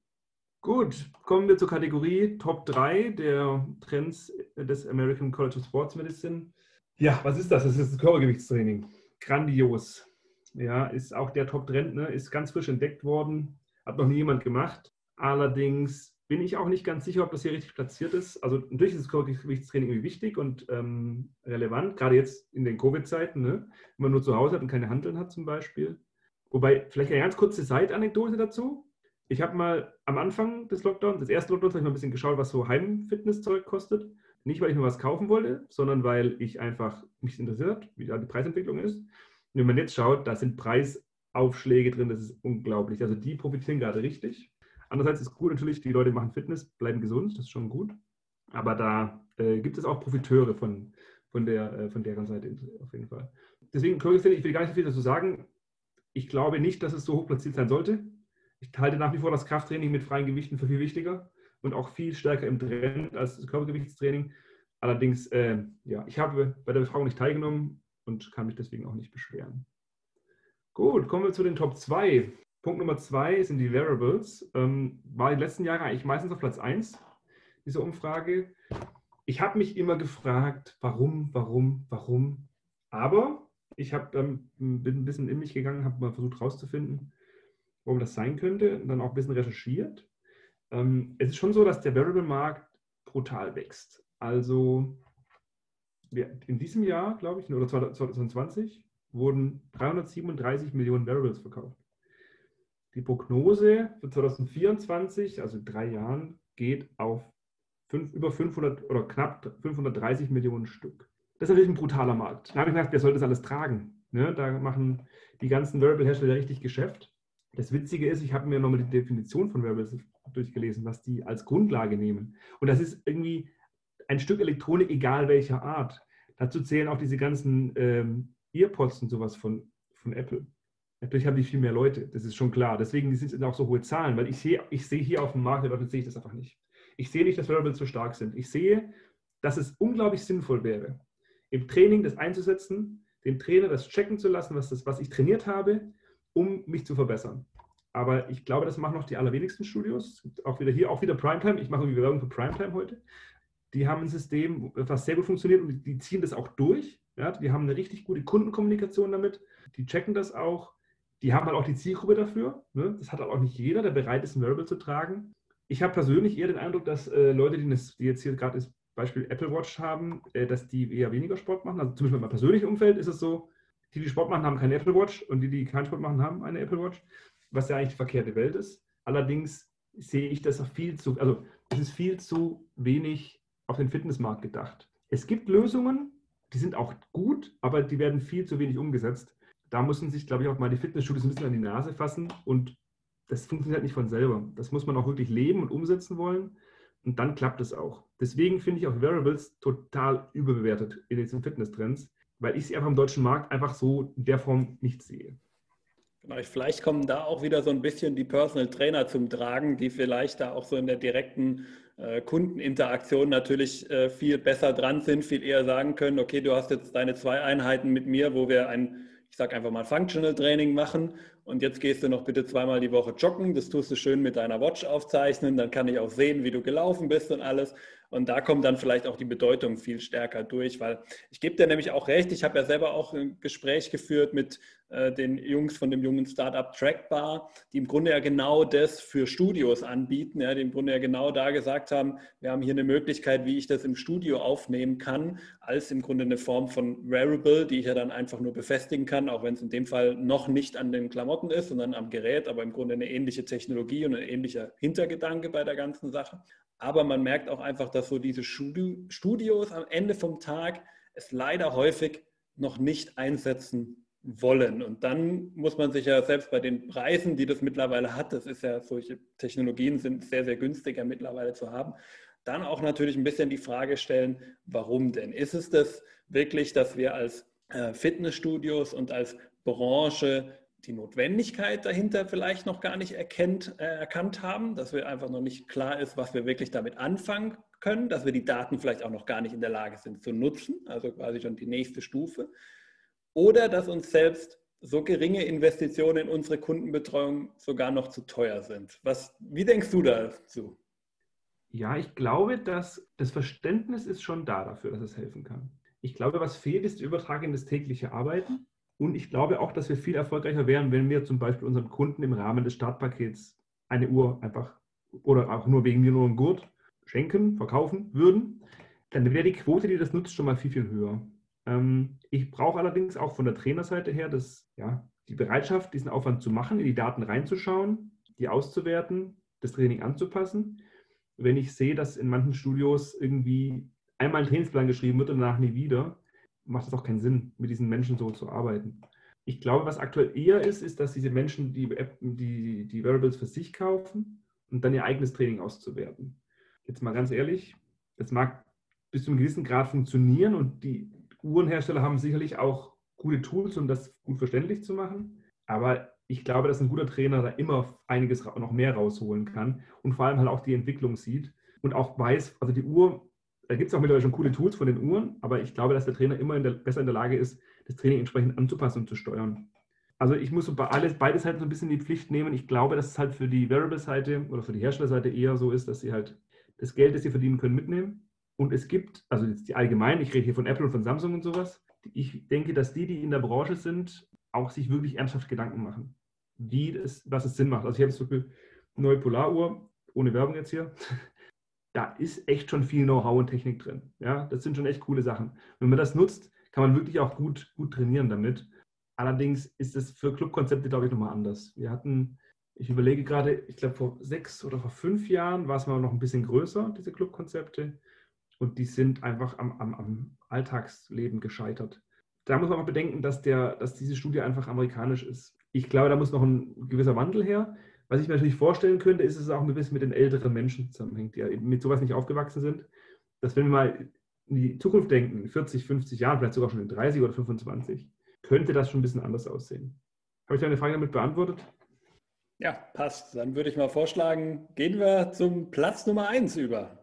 Gut, kommen wir zur Kategorie Top 3 der Trends des American College of Sports Medicine. Ja, was ist das? Das ist das Körpergewichtstraining. Grandios. Ja, ist auch der Top-Trend, ne? ist ganz frisch entdeckt worden. Hat noch nie jemand gemacht. Allerdings bin ich auch nicht ganz sicher, ob das hier richtig platziert ist. Also natürlich ist das Körpergewichtstraining wichtig und ähm, relevant, gerade jetzt in den Covid-Zeiten, ne? wenn man nur zu Hause hat und keine Handeln hat zum Beispiel. Wobei, vielleicht eine ganz kurze Side-Anekdote dazu. Ich habe mal am Anfang des Lockdowns, des ersten Lockdowns, habe ich mal ein bisschen geschaut, was so Heimfitnesszeug kostet. Nicht, weil ich mir was kaufen wollte, sondern weil ich einfach mich interessiert wie da die Preisentwicklung ist. Und wenn man jetzt schaut, da sind Preisaufschläge drin, das ist unglaublich. Also die profitieren gerade richtig. Andererseits ist gut natürlich, die Leute machen Fitness, bleiben gesund, das ist schon gut. Aber da äh, gibt es auch Profiteure von, von, der, äh, von deren Seite auf jeden Fall. Deswegen, ich will gar nicht so viel dazu sagen. Ich glaube nicht, dass es so hoch platziert sein sollte. Ich halte nach wie vor das Krafttraining mit freien Gewichten für viel wichtiger und auch viel stärker im Trend als das Körpergewichtstraining. Allerdings, äh, ja, ich habe bei der Befragung nicht teilgenommen und kann mich deswegen auch nicht beschweren. Gut, kommen wir zu den Top 2. Punkt Nummer zwei sind die Wearables. Ähm, war die letzten Jahre eigentlich meistens auf Platz 1 dieser Umfrage. Ich habe mich immer gefragt, warum, warum, warum. Aber ich habe ähm, bin ein bisschen in mich gegangen, habe mal versucht herauszufinden, warum das sein könnte und dann auch ein bisschen recherchiert. Ähm, es ist schon so, dass der Wearable-Markt brutal wächst. Also in diesem Jahr, glaube ich, oder 2020, wurden 337 Millionen Wearables verkauft. Die Prognose für 2024, also in drei Jahren, geht auf fünf, über 500 oder knapp 530 Millionen Stück. Das ist natürlich ein brutaler Markt. Da habe ich gedacht, wer soll das alles tragen? Ne? Da machen die ganzen Wearable-Hersteller richtig Geschäft. Das Witzige ist, ich habe mir nochmal die Definition von Wearables durchgelesen, was die als Grundlage nehmen. Und das ist irgendwie ein Stück Elektronik, egal welcher Art. Dazu zählen auch diese ganzen ähm, Earpods und sowas von, von Apple. Natürlich haben die viel mehr Leute, das ist schon klar. Deswegen sind es auch so hohe Zahlen, weil ich sehe, ich sehe hier auf dem Markt, Leute, sehe ich das einfach nicht. Ich sehe nicht, dass Wearables so stark sind. Ich sehe, dass es unglaublich sinnvoll wäre, im Training das einzusetzen, den Trainer das checken zu lassen, was, das, was ich trainiert habe, um mich zu verbessern. Aber ich glaube, das machen noch die allerwenigsten Studios. Auch wieder hier, auch wieder Primetime. Ich mache irgendwie Werbung für Primetime heute. Die haben ein System, was sehr gut funktioniert und die ziehen das auch durch. Ja, die haben eine richtig gute Kundenkommunikation damit. Die checken das auch. Die haben halt auch die Zielgruppe dafür. Ne? Das hat halt auch nicht jeder, der bereit ist, ein Wearable zu tragen. Ich habe persönlich eher den Eindruck, dass äh, Leute, die, das, die, jetzt hier gerade das Beispiel Apple Watch haben, äh, dass die eher weniger Sport machen. Also zum Beispiel in meinem persönlichen Umfeld ist es so, die, die Sport machen, haben keine Apple Watch und die, die keinen Sport machen, haben eine Apple Watch, was ja eigentlich die verkehrte Welt ist. Allerdings sehe ich das viel zu, also es ist viel zu wenig auf den Fitnessmarkt gedacht. Es gibt Lösungen, die sind auch gut, aber die werden viel zu wenig umgesetzt. Da müssen sich, glaube ich, auch mal die Fitnessstudios ein bisschen an die Nase fassen und das funktioniert nicht von selber. Das muss man auch wirklich leben und umsetzen wollen und dann klappt es auch. Deswegen finde ich auch Wearables total überbewertet in diesen Fitnesstrends, weil ich sie einfach im deutschen Markt einfach so in der Form nicht sehe. Genau, vielleicht kommen da auch wieder so ein bisschen die Personal Trainer zum Tragen, die vielleicht da auch so in der direkten äh, Kundeninteraktion natürlich äh, viel besser dran sind, viel eher sagen können, okay, du hast jetzt deine zwei Einheiten mit mir, wo wir ein, ich sage einfach mal Functional Training machen. Und jetzt gehst du noch bitte zweimal die Woche joggen, das tust du schön mit deiner Watch aufzeichnen, dann kann ich auch sehen, wie du gelaufen bist und alles. Und da kommt dann vielleicht auch die Bedeutung viel stärker durch, weil ich gebe dir nämlich auch recht, ich habe ja selber auch ein Gespräch geführt mit äh, den Jungs von dem jungen Startup Trackbar, die im Grunde ja genau das für Studios anbieten, ja, die im Grunde ja genau da gesagt haben, wir haben hier eine Möglichkeit, wie ich das im Studio aufnehmen kann, als im Grunde eine Form von Wearable, die ich ja dann einfach nur befestigen kann, auch wenn es in dem Fall noch nicht an den Klamotten ist, sondern am Gerät, aber im Grunde eine ähnliche Technologie und ein ähnlicher Hintergedanke bei der ganzen Sache. Aber man merkt auch einfach, dass so diese Studios am Ende vom Tag es leider häufig noch nicht einsetzen wollen. Und dann muss man sich ja selbst bei den Preisen, die das mittlerweile hat, das ist ja, solche Technologien sind sehr, sehr günstiger mittlerweile zu haben, dann auch natürlich ein bisschen die Frage stellen, warum denn? Ist es das wirklich, dass wir als äh, Fitnessstudios und als Branche die Notwendigkeit dahinter vielleicht noch gar nicht erkennt, äh, erkannt haben, dass wir einfach noch nicht klar ist, was wir wirklich damit anfangen können, dass wir die Daten vielleicht auch noch gar nicht in der Lage sind zu nutzen, also quasi schon die nächste Stufe, oder dass uns selbst so geringe Investitionen in unsere Kundenbetreuung sogar noch zu teuer sind. Was, wie denkst du dazu? Ja, ich glaube, dass das Verständnis ist schon da dafür, dass es helfen kann. Ich glaube, was fehlt, ist der Übertrag in das tägliche Arbeiten. Und ich glaube auch, dass wir viel erfolgreicher wären, wenn wir zum Beispiel unseren Kunden im Rahmen des Startpakets eine Uhr einfach oder auch nur wegen mir nur einen Gurt schenken, verkaufen würden. Dann wäre die Quote, die das nutzt, schon mal viel, viel höher. Ähm, ich brauche allerdings auch von der Trainerseite her das, ja, die Bereitschaft, diesen Aufwand zu machen, in die Daten reinzuschauen, die auszuwerten, das Training anzupassen. Wenn ich sehe, dass in manchen Studios irgendwie einmal ein Trainingsplan geschrieben wird und danach nie wieder, macht es auch keinen Sinn, mit diesen Menschen so zu arbeiten. Ich glaube, was aktuell eher ist, ist, dass diese Menschen die, die, die Variables für sich kaufen und dann ihr eigenes Training auszuwerten. Jetzt mal ganz ehrlich, das mag bis zu einem gewissen Grad funktionieren und die Uhrenhersteller haben sicherlich auch gute Tools, um das gut verständlich zu machen. Aber ich glaube, dass ein guter Trainer da immer einiges noch mehr rausholen kann und vor allem halt auch die Entwicklung sieht und auch weiß, also die Uhr da gibt es auch mittlerweile schon coole Tools von den Uhren, aber ich glaube, dass der Trainer immer in der, besser in der Lage ist, das Training entsprechend anzupassen und zu steuern. Also ich muss so bei alles, beides halt so ein bisschen in die Pflicht nehmen. Ich glaube, dass es halt für die Variable-Seite oder für die Herstellerseite eher so ist, dass sie halt das Geld, das sie verdienen können, mitnehmen. Und es gibt, also jetzt die allgemein, ich rede hier von Apple und von Samsung und sowas. Ich denke, dass die, die in der Branche sind, auch sich wirklich ernsthaft Gedanken machen, wie es, was es Sinn macht. Also ich habe jetzt wirklich neue Polaruhr, ohne Werbung jetzt hier. Da ist echt schon viel Know-how und Technik drin. Ja, das sind schon echt coole Sachen. Wenn man das nutzt, kann man wirklich auch gut, gut trainieren damit. Allerdings ist es für Clubkonzepte, glaube ich, nochmal anders. Wir hatten, ich überlege gerade, ich glaube, vor sechs oder vor fünf Jahren war es mal noch ein bisschen größer, diese Clubkonzepte. Und die sind einfach am, am, am Alltagsleben gescheitert. Da muss man auch bedenken, dass, der, dass diese Studie einfach amerikanisch ist. Ich glaube, da muss noch ein gewisser Wandel her. Was ich mir natürlich vorstellen könnte, ist, dass es auch ein bisschen mit den älteren Menschen zusammenhängt, die mit sowas nicht aufgewachsen sind. Dass wenn wir mal in die Zukunft denken, 40, 50 Jahren, vielleicht sogar schon in 30 oder 25, könnte das schon ein bisschen anders aussehen. Habe ich deine Frage damit beantwortet? Ja, passt. Dann würde ich mal vorschlagen, gehen wir zum Platz Nummer 1 über.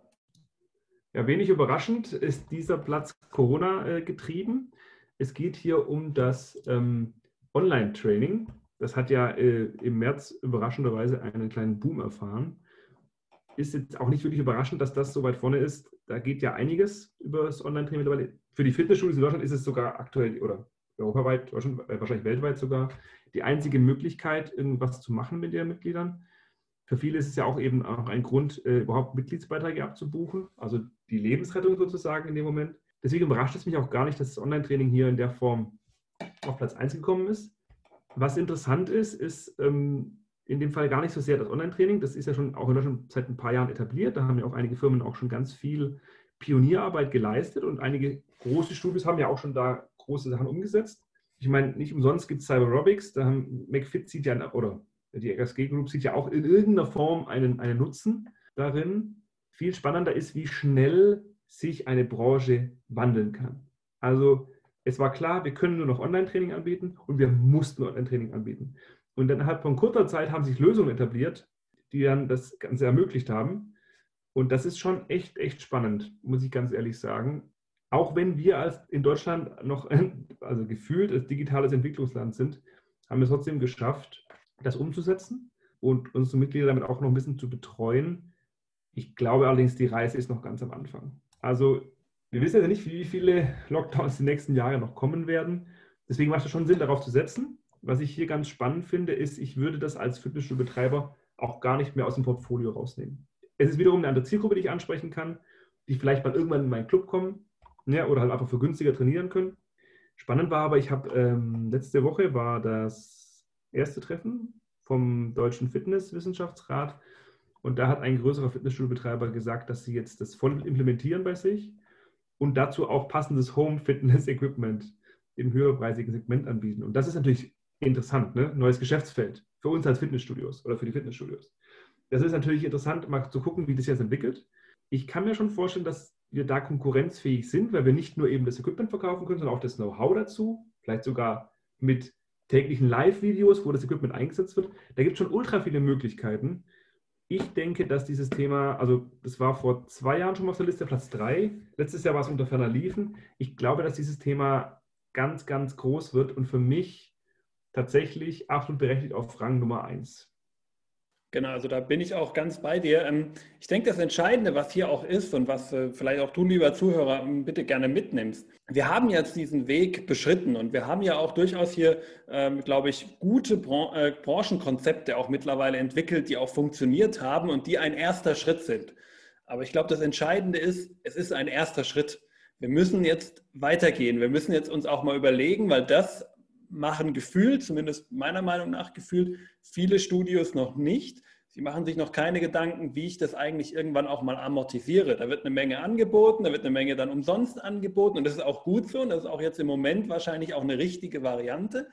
Ja, wenig überraschend ist dieser Platz Corona äh, getrieben. Es geht hier um das ähm, Online-Training. Das hat ja äh, im März überraschenderweise einen kleinen Boom erfahren. Ist jetzt auch nicht wirklich überraschend, dass das so weit vorne ist. Da geht ja einiges über das Online-Training mittlerweile. Für die Fitnessstudios in Deutschland ist es sogar aktuell oder europaweit, wahrscheinlich weltweit sogar, die einzige Möglichkeit, irgendwas zu machen mit ihren Mitgliedern. Für viele ist es ja auch eben auch ein Grund, äh, überhaupt Mitgliedsbeiträge abzubuchen, also die Lebensrettung sozusagen in dem Moment. Deswegen überrascht es mich auch gar nicht, dass das Online-Training hier in der Form auf Platz 1 gekommen ist. Was interessant ist, ist ähm, in dem Fall gar nicht so sehr das Online-Training. Das ist ja schon auch in Deutschland seit ein paar Jahren etabliert. Da haben ja auch einige Firmen auch schon ganz viel Pionierarbeit geleistet und einige große Studios haben ja auch schon da große Sachen umgesetzt. Ich meine, nicht umsonst gibt es Cyberobics, da haben McFit sieht ja, oder die RSG Group sieht ja auch in irgendeiner Form einen, einen Nutzen darin. Viel spannender ist, wie schnell sich eine Branche wandeln kann. Also es war klar, wir können nur noch Online-Training anbieten und wir mussten Online-Training anbieten. Und innerhalb von kurzer Zeit haben sich Lösungen etabliert, die dann das Ganze ermöglicht haben. Und das ist schon echt, echt spannend, muss ich ganz ehrlich sagen auch wenn wir als in Deutschland noch, also gefühlt als digitales Entwicklungsland sind, haben wir es trotzdem geschafft, das umzusetzen und unsere Mitglieder damit auch noch ein bisschen zu betreuen. Ich glaube allerdings, die Reise ist noch ganz am Anfang. Also wir wissen ja nicht, wie viele Lockdowns die nächsten Jahre noch kommen werden. Deswegen macht es schon Sinn, darauf zu setzen. Was ich hier ganz spannend finde, ist, ich würde das als Fitnessstudio-Betreiber auch gar nicht mehr aus dem Portfolio rausnehmen. Es ist wiederum eine andere Zielgruppe, die ich ansprechen kann, die vielleicht mal irgendwann in meinen Club kommen, ja, oder halt einfach für günstiger trainieren können. Spannend war aber, ich habe ähm, letzte Woche war das erste Treffen vom Deutschen Fitnesswissenschaftsrat und da hat ein größerer Fitnessstudiobetreiber gesagt, dass sie jetzt das voll implementieren bei sich und dazu auch passendes Home-Fitness-Equipment im höherpreisigen Segment anbieten. Und das ist natürlich interessant, ne? neues Geschäftsfeld für uns als Fitnessstudios oder für die Fitnessstudios. Das ist natürlich interessant, mal zu gucken, wie das jetzt entwickelt. Ich kann mir schon vorstellen, dass wir da konkurrenzfähig sind, weil wir nicht nur eben das Equipment verkaufen können, sondern auch das Know-how dazu, vielleicht sogar mit täglichen Live-Videos, wo das Equipment eingesetzt wird. Da gibt es schon ultra viele Möglichkeiten. Ich denke, dass dieses Thema, also das war vor zwei Jahren schon mal auf der Liste, Platz drei. Letztes Jahr war es unter ferner Liefen. Ich glaube, dass dieses Thema ganz, ganz groß wird und für mich tatsächlich absolut berechtigt auf Rang Nummer eins. Genau, also da bin ich auch ganz bei dir. Ähm, ich denke, das Entscheidende, was hier auch ist und was äh, vielleicht auch du, lieber Zuhörer, ähm, bitte gerne mitnimmst. Wir haben jetzt diesen Weg beschritten und wir haben ja auch durchaus hier, ähm, glaube ich, gute äh, Branchenkonzepte auch mittlerweile entwickelt, die auch funktioniert haben und die ein erster Schritt sind. Aber ich glaube, das Entscheidende ist, es ist ein erster Schritt. Wir müssen jetzt weitergehen. Wir müssen jetzt uns auch mal überlegen, weil das machen gefühlt, zumindest meiner Meinung nach gefühlt, viele Studios noch nicht. Sie machen sich noch keine Gedanken, wie ich das eigentlich irgendwann auch mal amortisiere. Da wird eine Menge angeboten, da wird eine Menge dann umsonst angeboten und das ist auch gut so und das ist auch jetzt im Moment wahrscheinlich auch eine richtige Variante.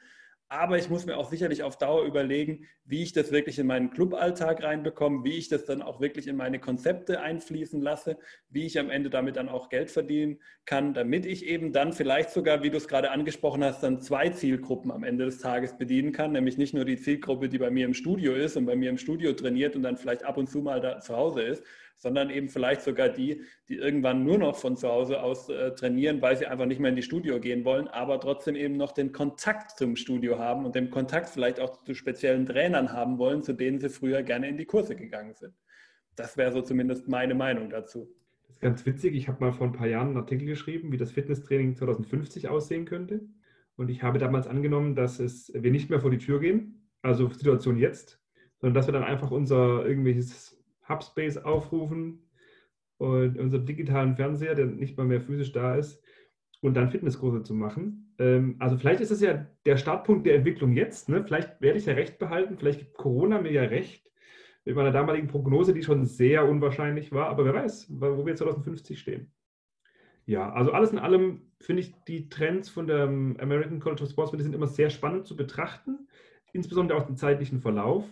Aber ich muss mir auch sicherlich auf Dauer überlegen, wie ich das wirklich in meinen Cluballtag reinbekomme, wie ich das dann auch wirklich in meine Konzepte einfließen lasse, wie ich am Ende damit dann auch Geld verdienen kann, damit ich eben dann vielleicht sogar, wie du es gerade angesprochen hast, dann zwei Zielgruppen am Ende des Tages bedienen kann, nämlich nicht nur die Zielgruppe, die bei mir im Studio ist und bei mir im Studio trainiert und dann vielleicht ab und zu mal da zu Hause ist, sondern eben vielleicht sogar die, die irgendwann nur noch von zu Hause aus äh, trainieren, weil sie einfach nicht mehr in die Studio gehen wollen, aber trotzdem eben noch den Kontakt zum Studio haben und den Kontakt vielleicht auch zu speziellen Trainern haben wollen, zu denen sie früher gerne in die Kurse gegangen sind. Das wäre so zumindest meine Meinung dazu. Das ist ganz witzig. Ich habe mal vor ein paar Jahren einen Artikel geschrieben, wie das Fitnesstraining 2050 aussehen könnte. Und ich habe damals angenommen, dass es, wir nicht mehr vor die Tür gehen, also Situation jetzt, sondern dass wir dann einfach unser irgendwelches Hubspace aufrufen und unseren digitalen Fernseher, der nicht mal mehr physisch da ist, und dann Fitnesskurse zu machen. Ähm, also vielleicht ist es ja der Startpunkt der Entwicklung jetzt. Ne? Vielleicht werde ich ja recht behalten, vielleicht gibt Corona mir ja recht mit meiner damaligen Prognose, die schon sehr unwahrscheinlich war, aber wer weiß, wo wir 2050 stehen. Ja, also alles in allem finde ich die Trends von der American College of Sports die sind immer sehr spannend zu betrachten, insbesondere auch den zeitlichen Verlauf.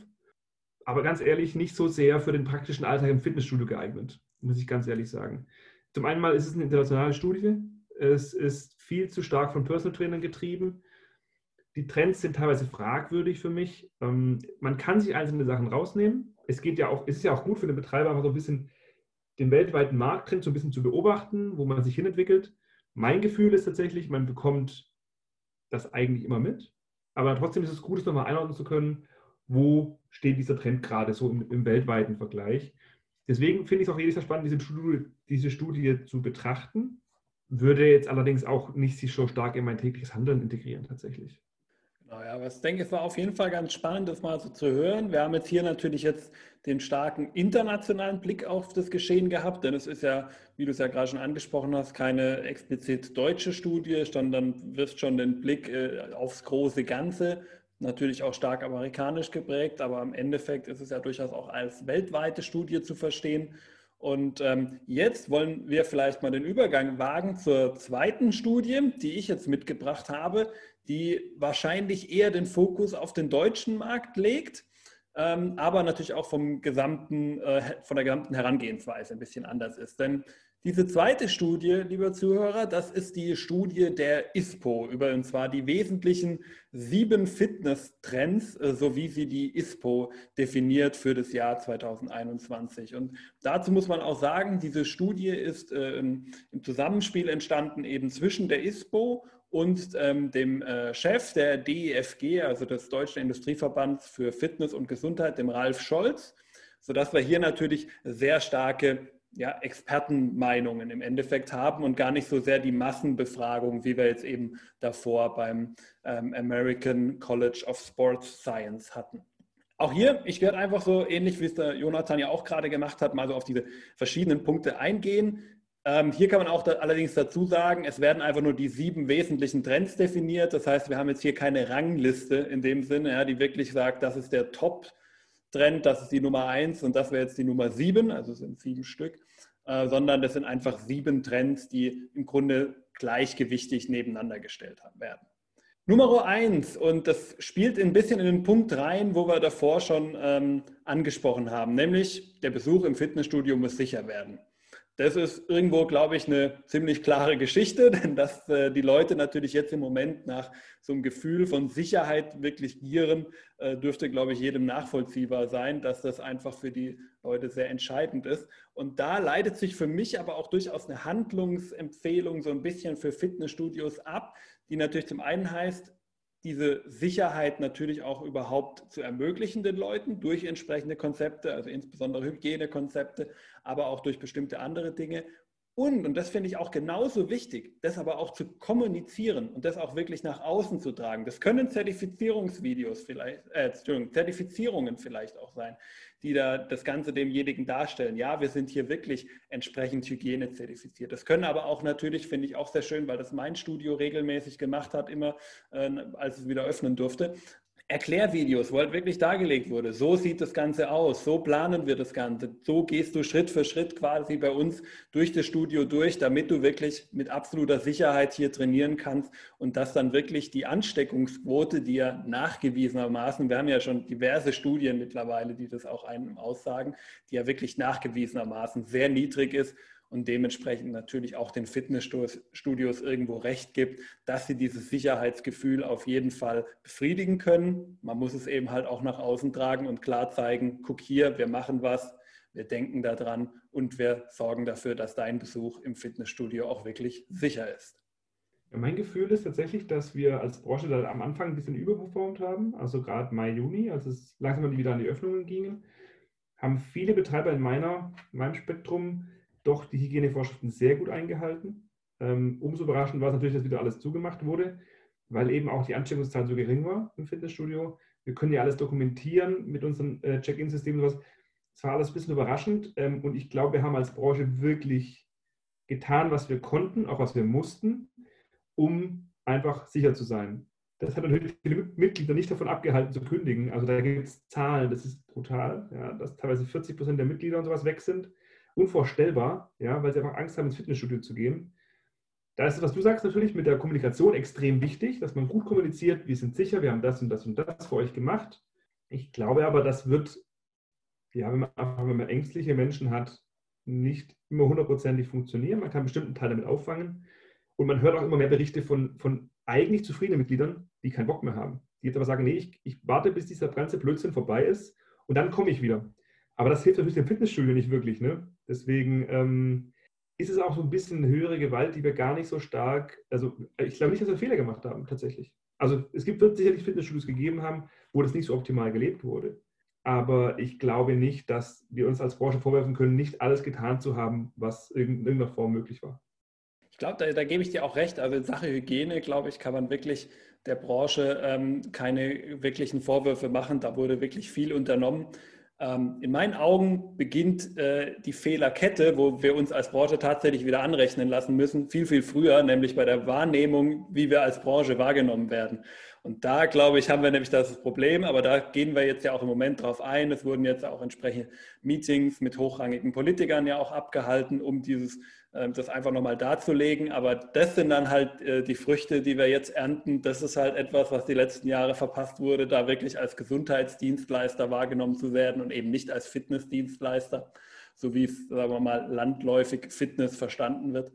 Aber ganz ehrlich, nicht so sehr für den praktischen Alltag im Fitnessstudio geeignet, muss ich ganz ehrlich sagen. Zum einen mal ist es eine internationale Studie. Es ist viel zu stark von Personal Trainern getrieben. Die Trends sind teilweise fragwürdig für mich. Ähm, man kann sich einzelne Sachen rausnehmen. Es geht ja auch, ist ja auch gut für den Betreiber, einfach so ein bisschen den weltweiten Markttrend so ein bisschen zu beobachten, wo man sich hinentwickelt. Mein Gefühl ist tatsächlich, man bekommt das eigentlich immer mit, aber trotzdem ist es gut, es nochmal einordnen zu können, wo steht dieser Trend gerade so im, im weltweiten Vergleich. Deswegen finde ich es auch jedes Mal spannend, diese Studie, diese Studie zu betrachten, würde jetzt allerdings auch nicht sich so stark in mein tägliches Handeln integrieren tatsächlich. Genau, ja, aber ich denke, es war auf jeden Fall ganz spannend, das mal so zu hören. Wir haben jetzt hier natürlich jetzt den starken internationalen Blick auf das Geschehen gehabt, denn es ist ja, wie du es ja gerade schon angesprochen hast, keine explizit deutsche Studie, sondern wirft schon den Blick äh, aufs große Ganze, natürlich auch stark amerikanisch geprägt, aber im Endeffekt ist es ja durchaus auch als weltweite Studie zu verstehen. Und ähm, jetzt wollen wir vielleicht mal den Übergang wagen zur zweiten Studie, die ich jetzt mitgebracht habe, die wahrscheinlich eher den Fokus auf den deutschen Markt legt, ähm, aber natürlich auch vom gesamten, äh, von der gesamten Herangehensweise ein bisschen anders ist. Denn diese zweite Studie, lieber Zuhörer, das ist die Studie der ISPO über und zwar die wesentlichen sieben Fitness-Trends, äh, so wie sie die ISPO definiert für das Jahr 2021. Und dazu muss man auch sagen, diese Studie ist äh, im Zusammenspiel entstanden eben zwischen der ISPO und ähm, dem äh, Chef der DEFG, also des Deutschen Industrieverbands für Fitness und Gesundheit, dem Ralf Scholz, sodass wir hier natürlich sehr starke ja, Expertenmeinungen im Endeffekt haben und gar nicht so sehr die Massenbefragung, wie wir jetzt eben davor beim ähm, American College of Sports Science hatten. Auch hier, ich werde einfach so ähnlich, wie es der Jonathan ja auch gerade gemacht hat, mal so auf diese verschiedenen Punkte eingehen. Ähm, hier kann man auch da, allerdings dazu sagen, es werden einfach nur die sieben wesentlichen Trends definiert. Das heißt, wir haben jetzt hier keine Rangliste in dem Sinne, ja, die wirklich sagt, das ist der Top-Trend, das ist die Nummer eins und das wäre jetzt die Nummer sieben, also sind sieben Stück, äh, sondern das sind einfach sieben Trends, die im Grunde gleichgewichtig nebeneinander gestellt werden. Nummer eins, und das spielt ein bisschen in den Punkt rein, wo wir davor schon ähm, angesprochen haben, nämlich der Besuch im Fitnessstudio muss sicher werden. Das ist irgendwo, glaube ich, eine ziemlich klare Geschichte, denn dass äh, die Leute natürlich jetzt im Moment nach so einem Gefühl von Sicherheit wirklich gieren, äh, dürfte, glaube ich, jedem nachvollziehbar sein, dass das einfach für die Leute sehr entscheidend ist. Und da leitet sich für mich aber auch durchaus eine Handlungsempfehlung so ein bisschen für Fitnessstudios ab, die natürlich zum einen heißt, diese Sicherheit natürlich auch überhaupt zu ermöglichen den Leuten durch entsprechende Konzepte, also insbesondere Hygienekonzepte, aber auch durch bestimmte andere Dinge. Und, und das finde ich auch genauso wichtig, das aber auch zu kommunizieren und das auch wirklich nach außen zu tragen. Das können Zertifizierungsvideos vielleicht, äh, Zertifizierungen vielleicht auch sein, die da das Ganze demjenigen darstellen. Ja, wir sind hier wirklich entsprechend hygienezertifiziert. Das können aber auch natürlich, finde ich auch sehr schön, weil das mein Studio regelmäßig gemacht hat, immer äh, als es wieder öffnen durfte, Erklärvideos, wo halt wirklich dargelegt wurde, so sieht das Ganze aus, so planen wir das Ganze, so gehst du Schritt für Schritt quasi bei uns durch das Studio durch, damit du wirklich mit absoluter Sicherheit hier trainieren kannst und dass dann wirklich die Ansteckungsquote, die ja nachgewiesenermaßen, wir haben ja schon diverse Studien mittlerweile, die das auch einem aussagen, die ja wirklich nachgewiesenermaßen sehr niedrig ist und dementsprechend natürlich auch den Fitnessstudios irgendwo recht gibt, dass sie dieses Sicherheitsgefühl auf jeden Fall befriedigen können. Man muss es eben halt auch nach außen tragen und klar zeigen, guck hier, wir machen was, wir denken daran und wir sorgen dafür, dass dein Besuch im Fitnessstudio auch wirklich sicher ist. Mein Gefühl ist tatsächlich, dass wir als Branche da am Anfang ein bisschen überperformt haben, also gerade Mai, Juni, als es langsam wieder an die Öffnungen gingen, haben viele Betreiber in, meiner, in meinem Spektrum doch die Hygienevorschriften sehr gut eingehalten. Ähm, umso überraschend war es natürlich, dass wieder alles zugemacht wurde, weil eben auch die Ansteckungszahl so gering war im Fitnessstudio. Wir können ja alles dokumentieren mit unseren äh, Check-in-Systemen und sowas. Es war alles ein bisschen überraschend ähm, und ich glaube, wir haben als Branche wirklich getan, was wir konnten, auch was wir mussten, um einfach sicher zu sein. Das hat natürlich viele Mitglieder nicht davon abgehalten zu kündigen. Also da gibt es Zahlen, das ist brutal, ja, dass teilweise 40 Prozent der Mitglieder und sowas weg sind. Unvorstellbar, ja, weil sie einfach Angst haben, ins Fitnessstudio zu gehen. Da ist was du sagst, natürlich mit der Kommunikation extrem wichtig, dass man gut kommuniziert, wir sind sicher, wir haben das und das und das für euch gemacht. Ich glaube aber, das wird, ja, wenn man, wenn man ängstliche Menschen hat, nicht immer hundertprozentig funktionieren. Man kann einen bestimmten Teil damit auffangen. Und man hört auch immer mehr Berichte von, von eigentlich zufriedenen Mitgliedern, die keinen Bock mehr haben. Die jetzt aber sagen, nee, ich, ich warte, bis dieser ganze Blödsinn vorbei ist und dann komme ich wieder. Aber das hilft natürlich dem Fitnessstudio nicht wirklich. Ne? Deswegen ähm, ist es auch so ein bisschen höhere Gewalt, die wir gar nicht so stark, also ich glaube nicht, dass wir Fehler gemacht haben, tatsächlich. Also es gibt, wird sicherlich Fitnessstudios gegeben haben, wo das nicht so optimal gelebt wurde. Aber ich glaube nicht, dass wir uns als Branche vorwerfen können, nicht alles getan zu haben, was in irgendeiner Form möglich war. Ich glaube, da, da, gebe ich dir auch recht. Also in Sache Hygiene, glaube ich, kann man wirklich der Branche ähm, keine wirklichen Vorwürfe machen. Da wurde wirklich viel unternommen. Ähm, in meinen Augen beginnt äh, die Fehlerkette, wo wir uns als Branche tatsächlich wieder anrechnen lassen müssen, viel, viel früher, nämlich bei der Wahrnehmung, wie wir als Branche wahrgenommen werden. Und da, glaube ich, haben wir nämlich das Problem, aber da gehen wir jetzt ja auch im Moment drauf ein. Es wurden jetzt auch entsprechende Meetings mit hochrangigen Politikern ja auch abgehalten, um dieses, äh, das einfach nochmal darzulegen. Aber das sind dann halt äh, die Früchte, die wir jetzt ernten. Das ist halt etwas, was die letzten Jahre verpasst wurde, da wirklich als Gesundheitsdienstleister wahrgenommen zu werden und eben nicht als Fitnessdienstleister, so wie es, sagen wir mal, landläufig Fitness verstanden wird.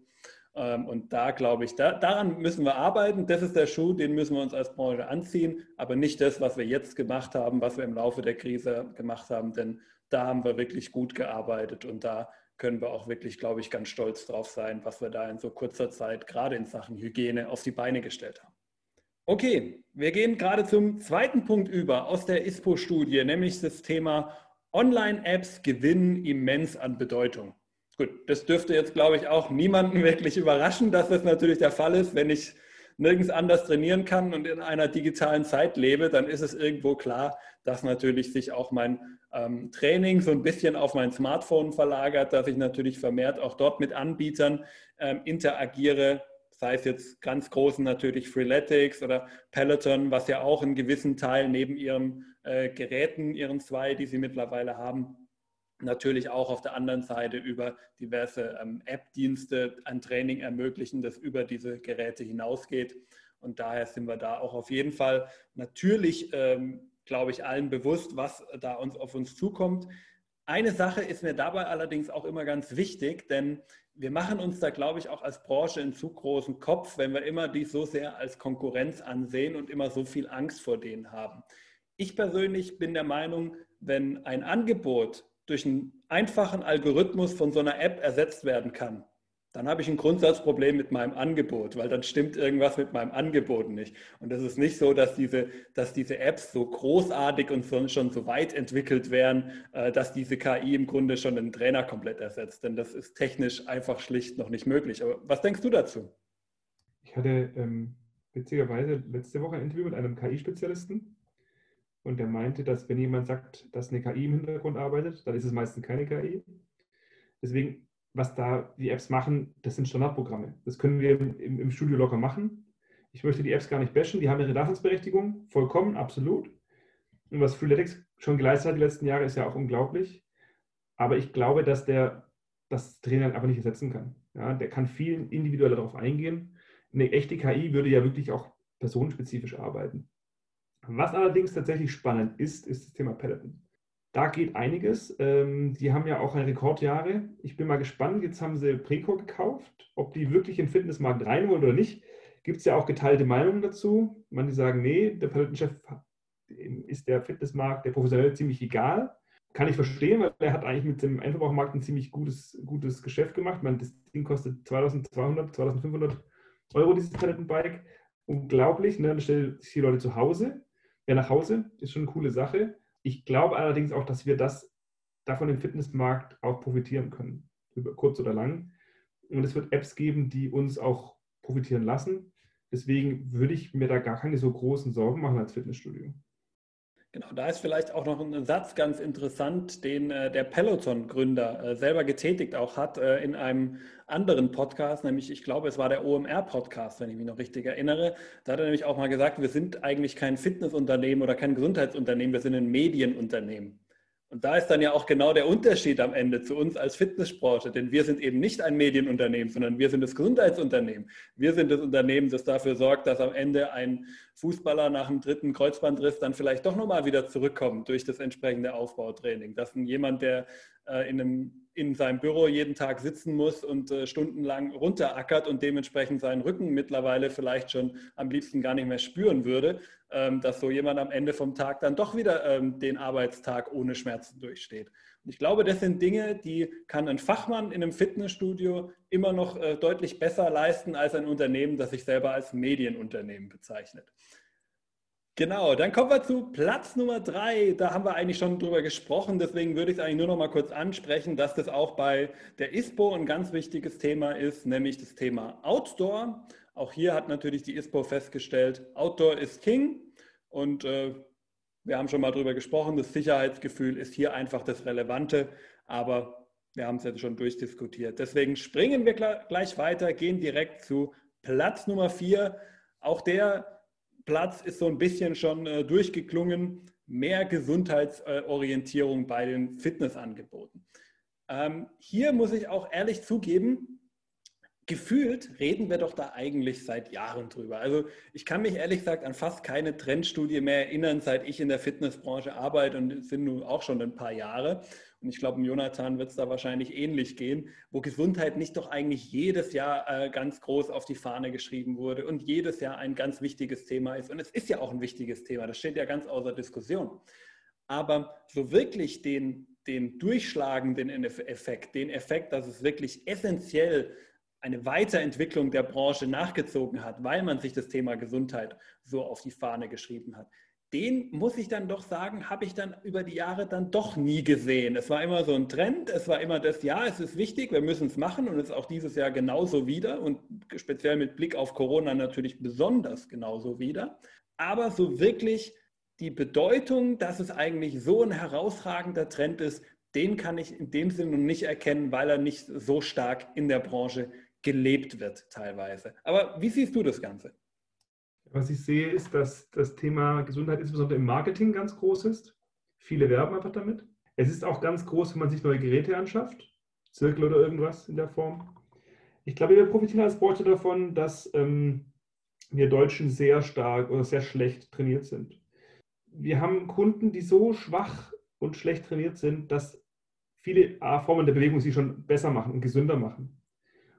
Ähm, und da glaube ich, da, daran müssen wir arbeiten. Das ist der Schuh, den müssen wir uns als Branche anziehen, aber nicht das, was wir jetzt gemacht haben, was wir im Laufe der Krise gemacht haben, denn da haben wir wirklich gut gearbeitet und da können wir auch wirklich, glaube ich, ganz stolz drauf sein, was wir da in so kurzer Zeit gerade in Sachen Hygiene auf die Beine gestellt haben. Okay, wir gehen gerade zum zweiten Punkt über aus der ISPO-Studie, nämlich das Thema Online-Apps gewinnen immens an Bedeutung. Gut, das dürfte jetzt, glaube ich, auch niemanden wirklich überraschen, dass das natürlich der Fall ist. Wenn ich nirgends anders trainieren kann und in einer digitalen Zeit lebe, dann ist es irgendwo klar, dass natürlich sich auch mein ähm, Training so ein bisschen auf mein Smartphone verlagert, dass ich natürlich vermehrt auch dort mit Anbietern ähm, interagiere, sei es jetzt ganz großen natürlich Freeletics oder Peloton, was ja auch einen gewissen Teil neben ihren äh, Geräten, ihren zwei, die sie mittlerweile haben, natürlich auch auf der anderen Seite über diverse ähm, App-Dienste ein Training ermöglichen, das über diese Geräte hinausgeht. Und daher sind wir da auch auf jeden Fall natürlich, ähm, glaube ich, allen bewusst, was da uns auf uns zukommt. Eine Sache ist mir dabei allerdings auch immer ganz wichtig, denn wir machen uns da, glaube ich, auch als Branche einen zu großen Kopf, wenn wir immer die so sehr als Konkurrenz ansehen und immer so viel Angst vor denen haben. Ich persönlich bin der Meinung, wenn ein Angebot durch einen einfachen Algorithmus von so einer App ersetzt werden kann, dann habe ich ein Grundsatzproblem mit meinem Angebot, weil dann stimmt irgendwas mit meinem Angebot nicht. Und es ist nicht so, dass diese, dass diese Apps so großartig und so, schon so weit entwickelt wären, äh, dass diese KI im Grunde schon einen Trainer komplett ersetzt. Denn das ist technisch einfach schlicht noch nicht möglich. Aber was denkst du dazu? Ich hatte ähm, witzigerweise letzte Woche ein Interview mit einem KI-Spezialisten und der meinte, dass wenn jemand sagt, dass eine KI im Hintergrund arbeitet, dann ist es meistens keine KI. Deswegen, was da die Apps machen, das sind Standardprogramme. Das können wir im, im Studio locker machen. Ich möchte die Apps gar nicht bashen, die haben ihre Daseinsberechtigung, vollkommen, absolut. Und was Freeletics schon geleistet hat die letzten Jahre, ist ja auch unglaublich. Aber ich glaube, dass der das Trainer einfach nicht ersetzen kann. Ja, der kann viel individueller darauf eingehen. Eine echte KI würde ja wirklich auch personenspezifisch arbeiten. Was allerdings tatsächlich spannend ist, ist das Thema Peloton. Da geht einiges. Ähm, die haben ja auch ein Rekordjahre. Ich bin mal gespannt. Jetzt haben sie Preco gekauft. Ob die wirklich in den Fitnessmarkt rein wollen oder nicht, gibt es ja auch geteilte Meinungen dazu. Manche sagen, nee, der Peloton-Chef ist der Fitnessmarkt, der professionelle, ziemlich egal. Kann ich verstehen, weil er hat eigentlich mit dem Einverbrauchermarkt ein ziemlich gutes, gutes Geschäft gemacht. Man, das Ding kostet 2200, 2500 Euro, dieses Palettenbike. Unglaublich. Ne? Dann stellen sich die Leute zu Hause. Ja, nach Hause ist schon eine coole Sache. Ich glaube allerdings auch, dass wir das davon im Fitnessmarkt auch profitieren können, über kurz oder lang. Und es wird Apps geben, die uns auch profitieren lassen. Deswegen würde ich mir da gar keine so großen Sorgen machen als Fitnessstudio. Genau, da ist vielleicht auch noch ein Satz ganz interessant, den äh, der Peloton-Gründer äh, selber getätigt auch hat äh, in einem anderen Podcast, nämlich ich glaube, es war der OMR-Podcast, wenn ich mich noch richtig erinnere. Da hat er nämlich auch mal gesagt, wir sind eigentlich kein Fitnessunternehmen oder kein Gesundheitsunternehmen, wir sind ein Medienunternehmen. Und da ist dann ja auch genau der Unterschied am Ende zu uns als Fitnessbranche, denn wir sind eben nicht ein Medienunternehmen, sondern wir sind das Gesundheitsunternehmen. Wir sind das Unternehmen, das dafür sorgt, dass am Ende ein Fußballer nach dem dritten Kreuzbandriss dann vielleicht doch nochmal wieder zurückkommt durch das entsprechende Aufbautraining. Dass jemand, der äh, in, einem, in seinem Büro jeden Tag sitzen muss und äh, stundenlang runterackert und dementsprechend seinen Rücken mittlerweile vielleicht schon am liebsten gar nicht mehr spüren würde, ähm, dass so jemand am Ende vom Tag dann doch wieder ähm, den Arbeitstag ohne Schmerzen durchsteht. Und ich glaube, das sind Dinge, die kann ein Fachmann in einem Fitnessstudio immer noch äh, deutlich besser leisten als ein Unternehmen, das sich selber als Medienunternehmen bezeichnet. Genau, dann kommen wir zu Platz Nummer drei. Da haben wir eigentlich schon drüber gesprochen, deswegen würde ich es eigentlich nur noch mal kurz ansprechen, dass das auch bei der ISPO ein ganz wichtiges Thema ist, nämlich das Thema Outdoor. Auch hier hat natürlich die ISPO festgestellt, Outdoor ist King und äh, wir haben schon mal drüber gesprochen, das Sicherheitsgefühl ist hier einfach das Relevante, aber wir haben es jetzt schon durchdiskutiert. Deswegen springen wir gleich weiter, gehen direkt zu Platz Nummer vier. Auch der Platz ist so ein bisschen schon äh, durchgeklungen. Mehr Gesundheitsorientierung bei den Fitnessangeboten. Ähm, hier muss ich auch ehrlich zugeben, gefühlt reden wir doch da eigentlich seit Jahren drüber. Also ich kann mich ehrlich gesagt an fast keine Trendstudie mehr erinnern, seit ich in der Fitnessbranche arbeite und es sind nun auch schon ein paar Jahre. Und ich glaube, Jonathan wird es da wahrscheinlich ähnlich gehen, wo Gesundheit nicht doch eigentlich jedes Jahr äh, ganz groß auf die Fahne geschrieben wurde und jedes Jahr ein ganz wichtiges Thema ist. Und es ist ja auch ein wichtiges Thema, das steht ja ganz außer Diskussion. Aber so wirklich den, den durchschlagenden Effekt, den Effekt, dass es wirklich essentiell eine Weiterentwicklung der Branche nachgezogen hat, weil man sich das Thema Gesundheit so auf die Fahne geschrieben hat. Den muss ich dann doch sagen, habe ich dann über die Jahre dann doch nie gesehen. Es war immer so ein Trend, es war immer das, ja, es ist wichtig, wir müssen es machen und es ist auch dieses Jahr genauso wieder und speziell mit Blick auf Corona natürlich besonders genauso wieder. Aber so wirklich die Bedeutung, dass es eigentlich so ein herausragender Trend ist, den kann ich in dem Sinne nicht erkennen, weil er nicht so stark in der Branche gelebt wird teilweise. Aber wie siehst du das Ganze? Was ich sehe, ist, dass das Thema Gesundheit insbesondere im Marketing ganz groß ist. Viele werben einfach damit. Es ist auch ganz groß, wenn man sich neue Geräte anschafft, Zirkel oder irgendwas in der Form. Ich glaube, wir profitieren als Branche davon, dass ähm, wir Deutschen sehr stark oder sehr schlecht trainiert sind. Wir haben Kunden, die so schwach und schlecht trainiert sind, dass viele Formen der Bewegung sie schon besser machen und gesünder machen.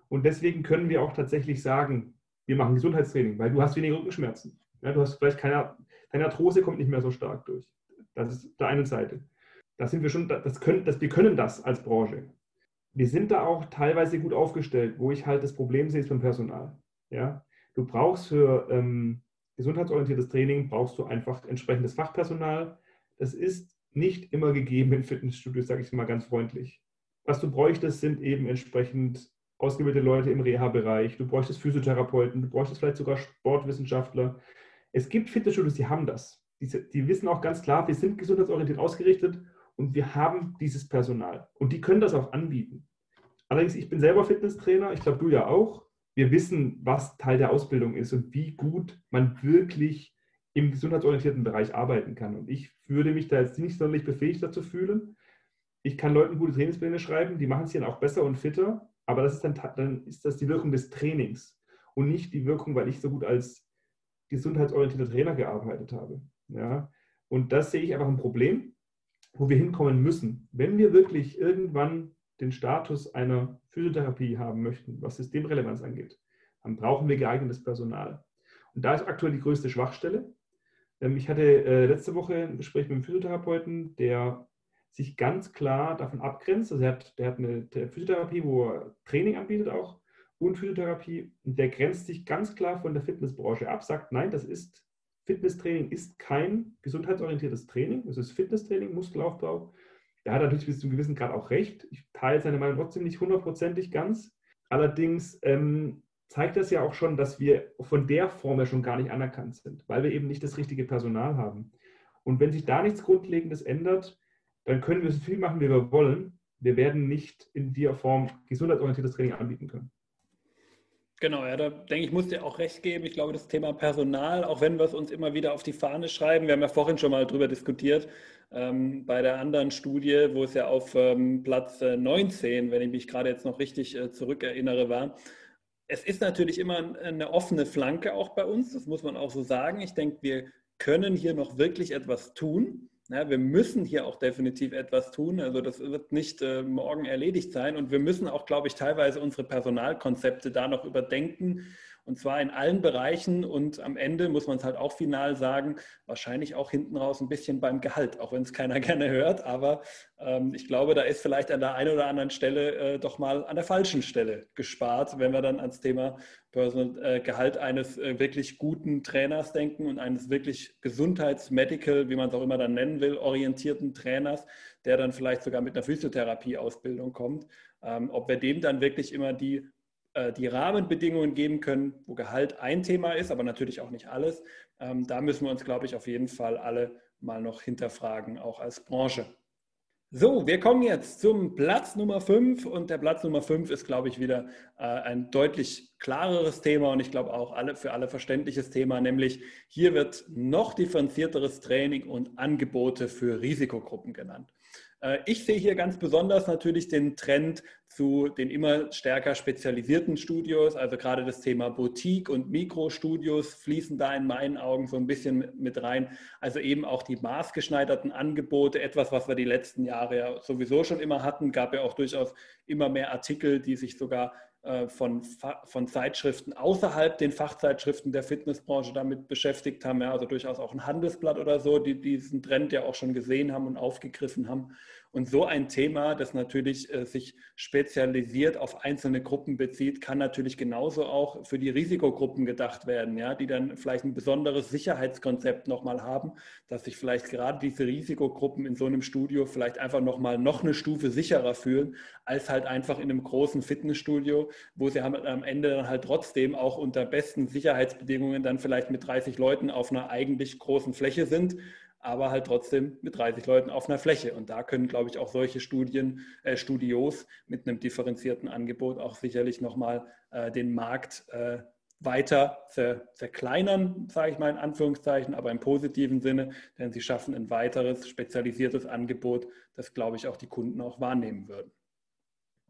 Und deswegen können wir auch tatsächlich sagen, wir machen Gesundheitstraining, weil du hast weniger Rückenschmerzen. Ja, du hast vielleicht keine, deine Arthrose kommt nicht mehr so stark durch. Das ist der eine Seite. Da sind wir schon, das können, das, wir können das als Branche. Wir sind da auch teilweise gut aufgestellt, wo ich halt das Problem sehe, ist beim Personal. Ja? Du brauchst für ähm, gesundheitsorientiertes Training, brauchst du einfach entsprechendes Fachpersonal. Das ist nicht immer gegeben in Fitnessstudios, sage ich mal ganz freundlich. Was du bräuchtest, sind eben entsprechend ausgebildete Leute im Reha-Bereich, du bräuchtest Physiotherapeuten, du bräuchtest vielleicht sogar Sportwissenschaftler. Es gibt Fitnessstudios, die haben das. Die, die wissen auch ganz klar, wir sind gesundheitsorientiert ausgerichtet und wir haben dieses Personal. Und die können das auch anbieten. Allerdings, ich bin selber Fitnesstrainer, ich glaube, du ja auch. Wir wissen, was Teil der Ausbildung ist und wie gut man wirklich im gesundheitsorientierten Bereich arbeiten kann. Und ich würde mich da jetzt nicht sonderlich befähigt dazu fühlen. Ich kann Leuten gute Trainingspläne schreiben, die machen es dann auch besser und fitter. Aber das ist dann, dann ist das die Wirkung des Trainings und nicht die Wirkung, weil ich so gut als gesundheitsorientierter Trainer gearbeitet habe. Ja? Und das sehe ich einfach ein Problem, wo wir hinkommen müssen. Wenn wir wirklich irgendwann den Status einer Physiotherapie haben möchten, was Systemrelevanz angeht, dann brauchen wir geeignetes Personal. Und da ist aktuell die größte Schwachstelle. Ähm, ich hatte äh, letzte Woche ein Gespräch mit einem Physiotherapeuten, der sich ganz klar davon abgrenzt. Also er hat, der hat eine Physiotherapie, wo er Training anbietet auch und Physiotherapie. Und der grenzt sich ganz klar von der Fitnessbranche ab, sagt, nein, das ist Fitnesstraining ist kein gesundheitsorientiertes Training. Es ist Fitnesstraining, Muskelaufbau. Da hat er natürlich bis zu einem gewissen Grad auch recht. Ich teile seine Meinung trotzdem nicht hundertprozentig ganz. Allerdings ähm, zeigt das ja auch schon, dass wir von der Form ja schon gar nicht anerkannt sind, weil wir eben nicht das richtige Personal haben. Und wenn sich da nichts Grundlegendes ändert, dann können wir so viel machen, wie wir wollen. Wir werden nicht in der Form gesundheitsorientiertes Training anbieten können. Genau, ja, da denke ich, muss dir auch recht geben. Ich glaube, das Thema Personal, auch wenn wir es uns immer wieder auf die Fahne schreiben, wir haben ja vorhin schon mal darüber diskutiert, ähm, bei der anderen Studie, wo es ja auf ähm, Platz äh, 19, wenn ich mich gerade jetzt noch richtig äh, zurückerinnere, war. Es ist natürlich immer eine offene Flanke auch bei uns, das muss man auch so sagen. Ich denke, wir können hier noch wirklich etwas tun. Ja, wir müssen hier auch definitiv etwas tun. Also das wird nicht äh, morgen erledigt sein. Und wir müssen auch, glaube ich, teilweise unsere Personalkonzepte da noch überdenken und zwar in allen Bereichen und am Ende muss man es halt auch final sagen, wahrscheinlich auch hinten raus ein bisschen beim Gehalt, auch wenn es keiner gerne hört. Aber ähm, ich glaube, da ist vielleicht an der einen oder anderen Stelle äh, doch mal an der falschen Stelle gespart, wenn wir dann ans Thema Personal, äh, Gehalt eines äh, wirklich guten Trainers denken und eines wirklich gesundheitsmedical, wie man es auch immer dann nennen will, orientierten Trainers, der dann vielleicht sogar mit einer Physiotherapie-Ausbildung kommt. Ähm, ob wir dem dann wirklich immer die die Rahmenbedingungen geben können, wo Gehalt ein Thema ist, aber natürlich auch nicht alles. Ähm, da müssen wir uns, glaube ich, auf jeden Fall alle mal noch hinterfragen, auch als Branche. So, wir kommen jetzt zum Platz Nummer 5 und der Platz Nummer 5 ist, glaube ich, wieder äh, ein deutlich klareres Thema und ich glaube auch alle, für alle verständliches Thema, nämlich hier wird noch differenzierteres Training und Angebote für Risikogruppen genannt. Äh, ich sehe hier ganz besonders natürlich den Trend zu den immer stärker spezialisierten Studios, also gerade das Thema Boutique und Mikrostudios fließen da in meinen Augen so ein bisschen mit rein. Also eben auch die maßgeschneiderten Angebote, etwas, was wir die letzten Jahre ja sowieso schon immer hatten, gab ja auch durchaus immer mehr Artikel, die sich sogar von, von Zeitschriften außerhalb den Fachzeitschriften der Fitnessbranche damit beschäftigt haben, ja, also durchaus auch ein Handelsblatt oder so, die diesen Trend ja auch schon gesehen haben und aufgegriffen haben. Und so ein Thema, das natürlich äh, sich spezialisiert auf einzelne Gruppen bezieht, kann natürlich genauso auch für die Risikogruppen gedacht werden, ja, die dann vielleicht ein besonderes Sicherheitskonzept nochmal haben, dass sich vielleicht gerade diese Risikogruppen in so einem Studio vielleicht einfach nochmal noch eine Stufe sicherer fühlen, als halt einfach in einem großen Fitnessstudio, wo sie haben am Ende dann halt trotzdem auch unter besten Sicherheitsbedingungen dann vielleicht mit 30 Leuten auf einer eigentlich großen Fläche sind aber halt trotzdem mit 30 Leuten auf einer Fläche. Und da können, glaube ich, auch solche Studien, äh, Studios mit einem differenzierten Angebot auch sicherlich nochmal äh, den Markt äh, weiter zerkleinern, sage ich mal in Anführungszeichen, aber im positiven Sinne, denn sie schaffen ein weiteres spezialisiertes Angebot, das, glaube ich, auch die Kunden auch wahrnehmen würden.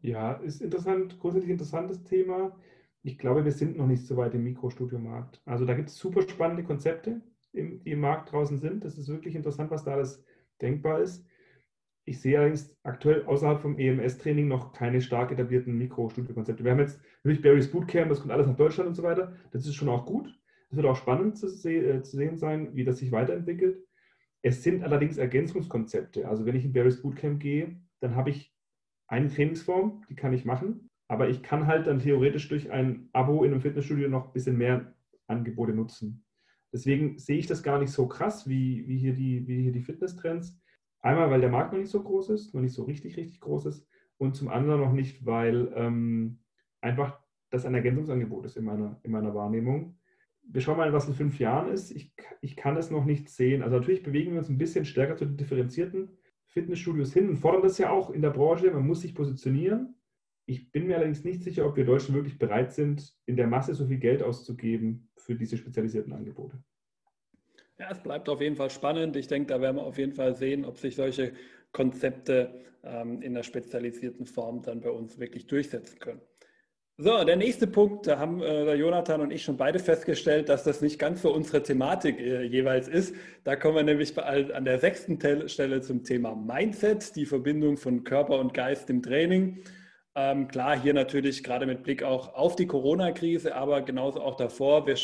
Ja, ist interessant, grundsätzlich interessantes Thema. Ich glaube, wir sind noch nicht so weit im Mikrostudiomarkt. Also da gibt es super spannende Konzepte, die im Markt draußen sind. Das ist wirklich interessant, was da alles denkbar ist. Ich sehe allerdings aktuell außerhalb vom EMS-Training noch keine stark etablierten Mikrostudio-Konzepte. Wir haben jetzt natürlich Barry's Bootcamp, das kommt alles nach Deutschland und so weiter. Das ist schon auch gut. Es wird auch spannend zu, se äh, zu, sehen sein, wie das sich weiterentwickelt. Es sind allerdings Ergänzungskonzepte. Also wenn ich in Barry's Bootcamp gehe, dann habe ich eine Trainingsform, die kann ich machen. Aber ich kann halt dann theoretisch durch ein Abo in einem Fitnessstudio noch ein bisschen mehr Angebote nutzen. Deswegen sehe ich das gar nicht so krass wie, wie, hier, die, wie hier die Fitness-Trends. Einmal, weil der Markt noch nicht so groß ist, noch nicht so richtig, richtig groß ist. Und zum anderen noch nicht, weil ähm, einfach das ein Ergänzungsangebot ist in meiner, in meiner Wahrnehmung. Wir schauen mal, was in fünf Jahren ist. Ich, ich kann es noch nicht sehen. Also natürlich bewegen wir uns ein bisschen stärker zu den differenzierten Fitnessstudios hin und fordern das ja auch in der Branche. Man muss sich positionieren. Ich bin mir allerdings nicht sicher, ob wir Deutschen wirklich bereit sind, in der Masse so viel Geld auszugeben für diese spezialisierten Angebote. Ja, es bleibt auf jeden Fall spannend. Ich denke, da werden wir auf jeden Fall sehen, ob sich solche Konzepte ähm, in der spezialisierten Form dann bei uns wirklich durchsetzen können. So, der nächste Punkt, da haben äh, Jonathan und ich schon beide festgestellt, dass das nicht ganz so unsere Thematik äh, jeweils ist. Da kommen wir nämlich bei, an der sechsten Stelle zum Thema Mindset, die Verbindung von Körper und Geist im Training. Ähm, klar, hier natürlich gerade mit Blick auch auf die Corona-Krise, aber genauso auch davor. Wir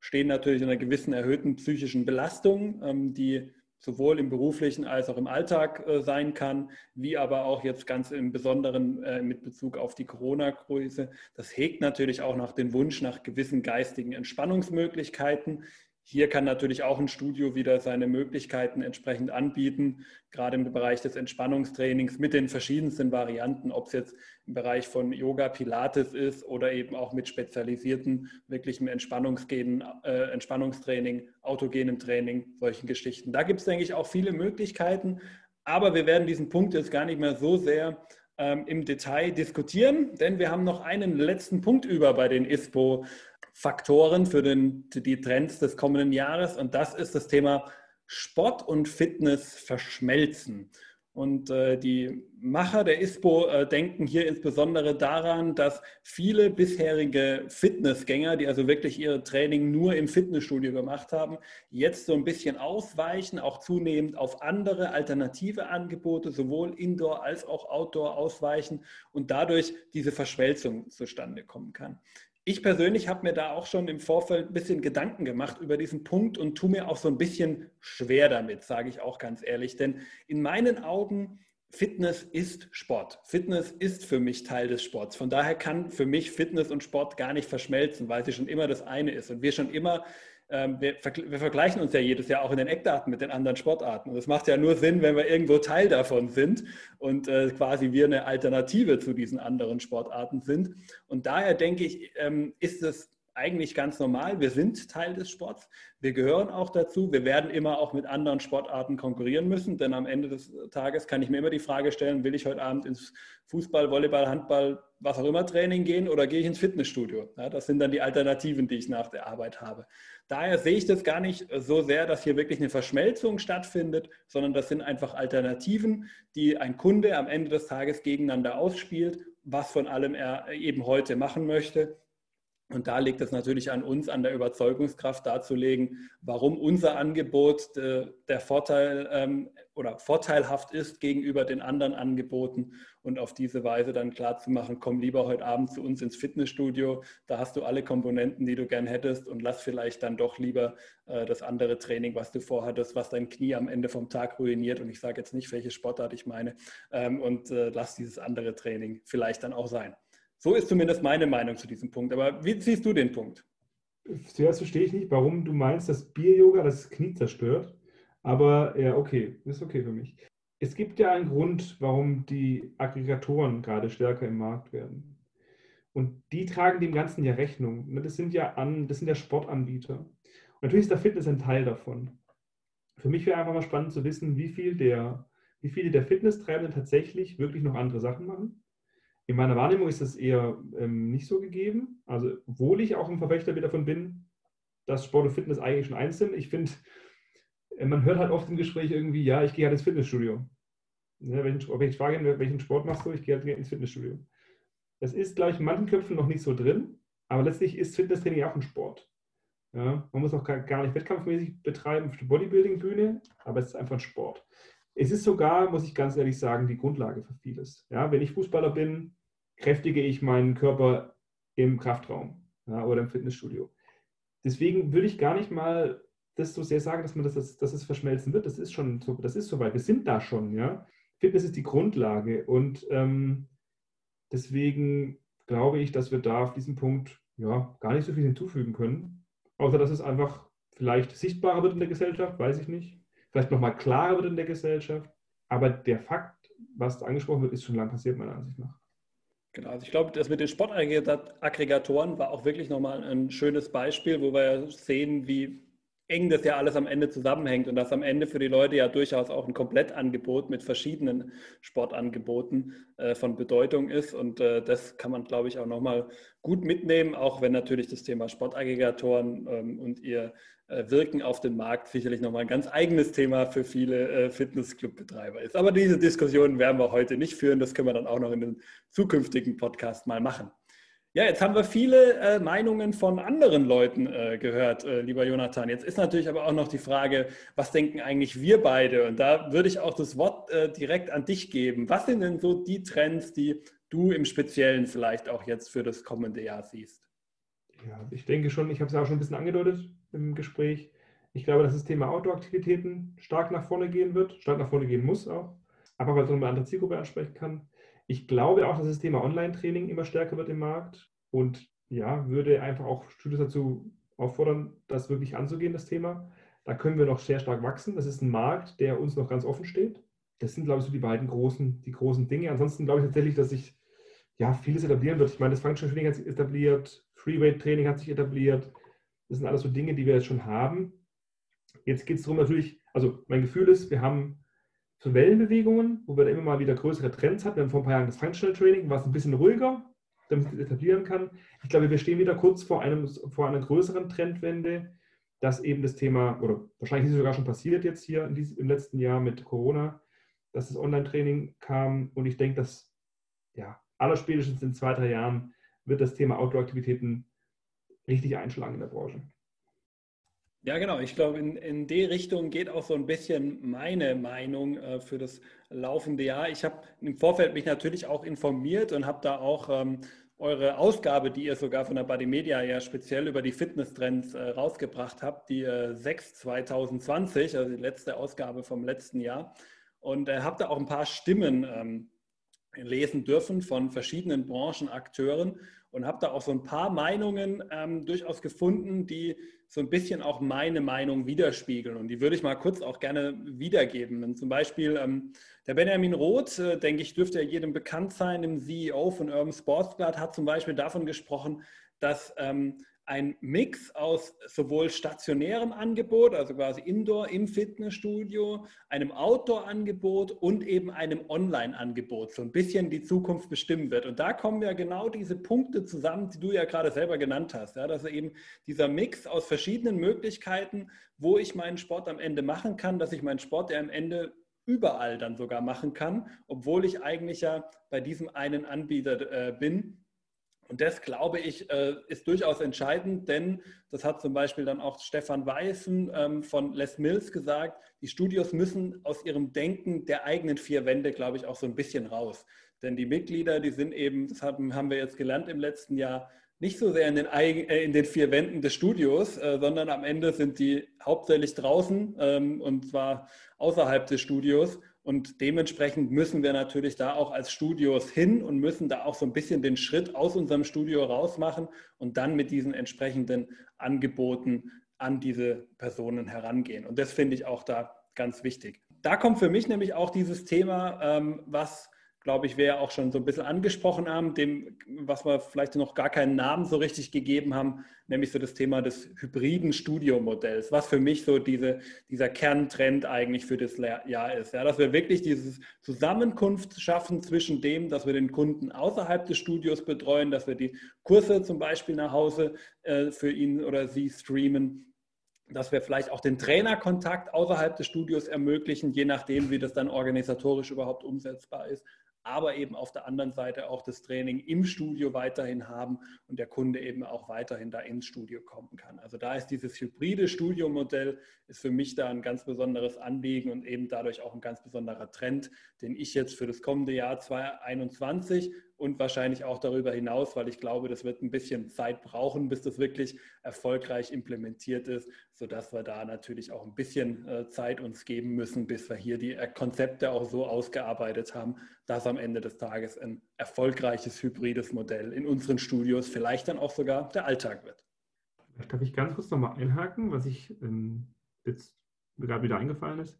stehen natürlich in einer gewissen erhöhten psychischen Belastung, ähm, die sowohl im beruflichen als auch im Alltag äh, sein kann, wie aber auch jetzt ganz im Besonderen äh, mit Bezug auf die Corona-Krise. Das hegt natürlich auch nach den Wunsch nach gewissen geistigen Entspannungsmöglichkeiten. Hier kann natürlich auch ein Studio wieder seine Möglichkeiten entsprechend anbieten, gerade im Bereich des Entspannungstrainings mit den verschiedensten Varianten, ob es jetzt im Bereich von Yoga, Pilates ist oder eben auch mit spezialisierten, wirklichem äh, Entspannungstraining, autogenem Training, solchen Geschichten. Da gibt es, denke ich, auch viele Möglichkeiten, aber wir werden diesen Punkt jetzt gar nicht mehr so sehr ähm, im Detail diskutieren, denn wir haben noch einen letzten Punkt über bei den ISPO Faktoren für den, die Trends des kommenden Jahres und das ist das Thema Sport und Fitness verschmelzen. Und äh, die Macher der ISPO äh, denken hier insbesondere daran, dass viele bisherige Fitnessgänger, die also wirklich ihr Training nur im Fitnessstudio gemacht haben, jetzt so ein bisschen ausweichen, auch zunehmend auf andere alternative Angebote, sowohl Indoor als auch Outdoor ausweichen und dadurch diese Verschmelzung zustande kommen kann. Ich persönlich habe mir da auch schon im Vorfeld ein bisschen Gedanken gemacht über diesen Punkt und tue mir auch so ein bisschen schwer damit, sage ich auch ganz ehrlich. Denn in meinen Augen, Fitness ist Sport. Fitness ist für mich Teil des Sports. Von daher kann für mich Fitness und Sport gar nicht verschmelzen, weil sie schon immer das eine ist und wir schon immer wir, wir, vergleichen uns ja jedes Jahr auch in den Eckdaten mit den anderen Sportarten. Und das macht ja nur Sinn, wenn wir irgendwo Teil davon sind und äh, quasi wir eine Alternative zu diesen anderen Sportarten sind. Und daher denke ich, ähm, ist es eigentlich ganz normal. Wir sind Teil des Sports. Wir gehören auch dazu. Wir werden immer auch mit anderen Sportarten konkurrieren müssen, denn am Ende des Tages kann ich mir immer die Frage stellen, will ich heute Abend ins Fußball, Volleyball, Handball, was auch immer Training gehen oder gehe ich ins Fitnessstudio? Ja, das sind dann die Alternativen, die ich nach der Arbeit habe. Daher sehe ich das gar nicht so sehr, dass hier wirklich eine Verschmelzung stattfindet, sondern das sind einfach Alternativen, die ein Kunde am Ende des Tages gegeneinander ausspielt, was von allem er eben heute machen möchte. Und da liegt es natürlich an uns, an der Überzeugungskraft darzulegen, warum unser Angebot äh, der Vorteil ähm, oder vorteilhaft ist gegenüber den anderen Angeboten und auf diese Weise dann klar zu machen, komm lieber heute Abend zu uns ins Fitnessstudio, da hast du alle Komponenten, die du gern hättest und lass vielleicht dann doch lieber äh, das andere Training, was du vorhattest, was dein Knie am Ende vom Tag ruiniert und ich sage jetzt nicht, welche Sportart ich meine ähm, und äh, lass dieses andere Training vielleicht dann auch sein. So ist zumindest meine Meinung zu diesem Punkt. Aber wie siehst du den Punkt? Zuerst verstehe ich nicht, warum du meinst, dass Bier-Yoga das Knie zerstört. Aber ja, okay, ist okay für mich. Es gibt ja einen Grund, warum die Aggregatoren gerade stärker im Markt werden. Und die tragen dem Ganzen ja Rechnung. Das sind ja, an, das sind ja Sportanbieter. Und natürlich ist der Fitness ein Teil davon. Für mich wäre einfach mal spannend zu wissen, wie, viel der, wie viele der Fitnesstreibenden tatsächlich wirklich noch andere Sachen machen in meiner Wahrnehmung ist das eher ähm, nicht so gegeben. Also, obwohl ich auch ein Verfechter davon bin, dass Sport und Fitness eigentlich schon eins sind. Ich finde, äh, man hört halt oft im Gespräch irgendwie, ja, ich gehe halt ins Fitnessstudio. Ja, wenn, ich, ich frage, welchen Sport machst du, ich gehe halt ins Fitnessstudio. Das ist, glaube ich, in manchen Köpfen noch nicht so drin, aber letztlich ist Fitnesstraining auch ein Sport. Ja, man muss auch gar, gar nicht wettkampfmäßig betreiben auf der Bodybuilding-Bühne, aber es ist einfach ein Sport. Es ist sogar, muss ich ganz ehrlich sagen, die Grundlage für vieles. Ja, wenn ich Fußballer bin, kräftige ich meinen Körper im Kraftraum ja, oder im Fitnessstudio. Deswegen würde ich gar nicht mal das so sehr sagen, dass man das, dass, es verschmelzen wird. Das ist schon das ist soweit. Wir sind da schon, ja. Fitness ist die Grundlage und ähm, deswegen glaube ich, dass wir da auf diesem Punkt ja gar nicht so viel hinzufügen können. Außer dass es einfach vielleicht sichtbarer wird in der Gesellschaft, weiß ich nicht vielleicht nochmal klarer wird in der Gesellschaft. Aber der Fakt, was angesprochen wird, ist schon lange passiert, meiner Ansicht nach. Genau, also ich glaube, das mit den Sportaggregatoren war auch wirklich nochmal ein schönes Beispiel, wo wir sehen, wie eng das ja alles am Ende zusammenhängt und dass am Ende für die Leute ja durchaus auch ein Komplettangebot mit verschiedenen Sportangeboten äh, von Bedeutung ist. Und äh, das kann man, glaube ich, auch nochmal gut mitnehmen, auch wenn natürlich das Thema Sportaggregatoren ähm, und ihr äh, Wirken auf den Markt sicherlich nochmal ein ganz eigenes Thema für viele äh, Fitnessclub-Betreiber ist. Aber diese Diskussion werden wir heute nicht führen. Das können wir dann auch noch in einem zukünftigen Podcast mal machen. Ja, jetzt haben wir viele äh, Meinungen von anderen Leuten äh, gehört, äh, lieber Jonathan. Jetzt ist natürlich aber auch noch die Frage, was denken eigentlich wir beide? Und da würde ich auch das Wort äh, direkt an dich geben. Was sind denn so die Trends, die du im Speziellen vielleicht auch jetzt für das kommende Jahr siehst? Ja, ich denke schon, ich habe es ja auch schon ein bisschen angedeutet im Gespräch. Ich glaube, dass das Thema Outdoor-Aktivitäten stark nach vorne gehen wird, stark nach vorne gehen muss auch, aber weil es eine andere Zielgruppe ansprechen kann. Ich glaube auch, dass das Thema Online-Training immer stärker wird im Markt und ja, würde einfach auch Studios dazu auffordern, das wirklich anzugehen, das Thema. Da können wir noch sehr stark wachsen. Das ist ein Markt, der uns noch ganz offen steht. Das sind, glaube ich, so die beiden großen, die großen Dinge. Ansonsten glaube ich tatsächlich, dass sich ja, vieles etablieren wird. Ich meine, das Functional Training hat sich etabliert, Freeweight Training hat sich etabliert. Das sind alles so Dinge, die wir jetzt schon haben. Jetzt geht es darum natürlich, also mein Gefühl ist, wir haben so Wellenbewegungen, wo wir dann immer mal wieder größere Trends hatten. Wir haben vor ein paar Jahren das Functional Training, was ein bisschen ruhiger, damit es etablieren kann. Ich glaube, wir stehen wieder kurz vor, einem, vor einer größeren Trendwende, dass eben das Thema, oder wahrscheinlich ist es sogar schon passiert jetzt hier diesem, im letzten Jahr mit Corona, dass das Online-Training kam. Und ich denke, dass ja, allerspätestens in zwei, drei Jahren wird das Thema Outdoor-Aktivitäten richtig einschlagen in der Branche. Ja, genau. Ich glaube, in, in die Richtung geht auch so ein bisschen meine Meinung äh, für das laufende Jahr. Ich habe im Vorfeld mich natürlich auch informiert und habe da auch ähm, eure Ausgabe, die ihr sogar von der Body Media ja speziell über die Fitnesstrends äh, rausgebracht habt, die äh, 6 2020, also die letzte Ausgabe vom letzten Jahr. Und äh, habe da auch ein paar Stimmen ähm, lesen dürfen von verschiedenen Branchenakteuren und habe da auch so ein paar Meinungen ähm, durchaus gefunden, die so ein bisschen auch meine Meinung widerspiegeln. Und die würde ich mal kurz auch gerne wiedergeben. Denn zum Beispiel ähm, der Benjamin Roth, äh, denke ich, dürfte ja jedem bekannt sein, dem CEO von Urban Sportsblatt, hat zum Beispiel davon gesprochen, dass ähm, ein Mix aus sowohl stationärem Angebot, also quasi Indoor im Fitnessstudio, einem Outdoor-Angebot und eben einem Online-Angebot so ein bisschen die Zukunft bestimmen wird. Und da kommen ja genau diese Punkte zusammen, die du ja gerade selber genannt hast. Ja, dass eben dieser Mix aus verschiedenen Möglichkeiten, wo ich meinen Sport am Ende machen kann, dass ich meinen Sport ja am Ende überall dann sogar machen kann, obwohl ich eigentlich ja bei diesem einen Anbieter äh, bin und das, glaube ich, äh, ist durchaus entscheidend, denn das hat zum Beispiel dann auch Stefan Weißen ähm, von Les Mills gesagt, die Studios müssen aus ihrem Denken der eigenen vier Wände, glaube ich, auch so ein bisschen raus. Denn die Mitglieder, die sind eben, das haben, wir jetzt gelernt im letzten Jahr, nicht so sehr in den, äh, in den vier Wänden des Studios, äh, sondern am Ende sind die hauptsächlich draußen ähm, und zwar außerhalb des Studios und dementsprechend müssen wir natürlich da auch als Studios hin und müssen da auch so ein bisschen den Schritt aus unserem Studio raus machen und dann mit diesen entsprechenden Angeboten an diese Personen herangehen. Und das finde ich auch da ganz wichtig. Da kommt für mich nämlich auch dieses Thema, ähm, was glaube ich, wir ja auch schon so ein bisschen angesprochen haben, dem, was wir vielleicht noch gar keinen Namen so richtig gegeben haben, nämlich so das Thema des hybriden Studiomodells, was für mich so diese, dieser Kerntrend eigentlich für das Jahr ist. Ja, dass wir wirklich diese Zusammenkunft schaffen zwischen dem, dass wir den Kunden außerhalb des Studios betreuen, dass wir die Kurse zum Beispiel nach Hause äh, für ihn oder sie streamen dass wir vielleicht auch den Trainerkontakt außerhalb des Studios ermöglichen, je nachdem, wie das dann organisatorisch überhaupt umsetzbar ist aber eben auf der anderen Seite auch das Training im Studio weiterhin haben und der Kunde eben auch weiterhin da ins Studio kommen kann. Also da ist dieses hybride Studiomodell ist für mich da ein ganz besonderes Anliegen und eben dadurch auch ein ganz besonderer Trend, den ich jetzt für das kommende Jahr 2021 und wahrscheinlich auch darüber hinaus, weil ich glaube, das wird ein bisschen Zeit brauchen, bis das wirklich erfolgreich implementiert ist, sodass wir da natürlich auch ein bisschen äh, Zeit uns geben müssen, bis wir hier die Konzepte auch so ausgearbeitet haben, dass am Ende des Tages ein erfolgreiches hybrides Modell in unseren Studios vielleicht dann auch sogar der Alltag wird. Darf ich ganz kurz nochmal einhaken, was ich ähm, jetzt gerade wieder eingefallen ist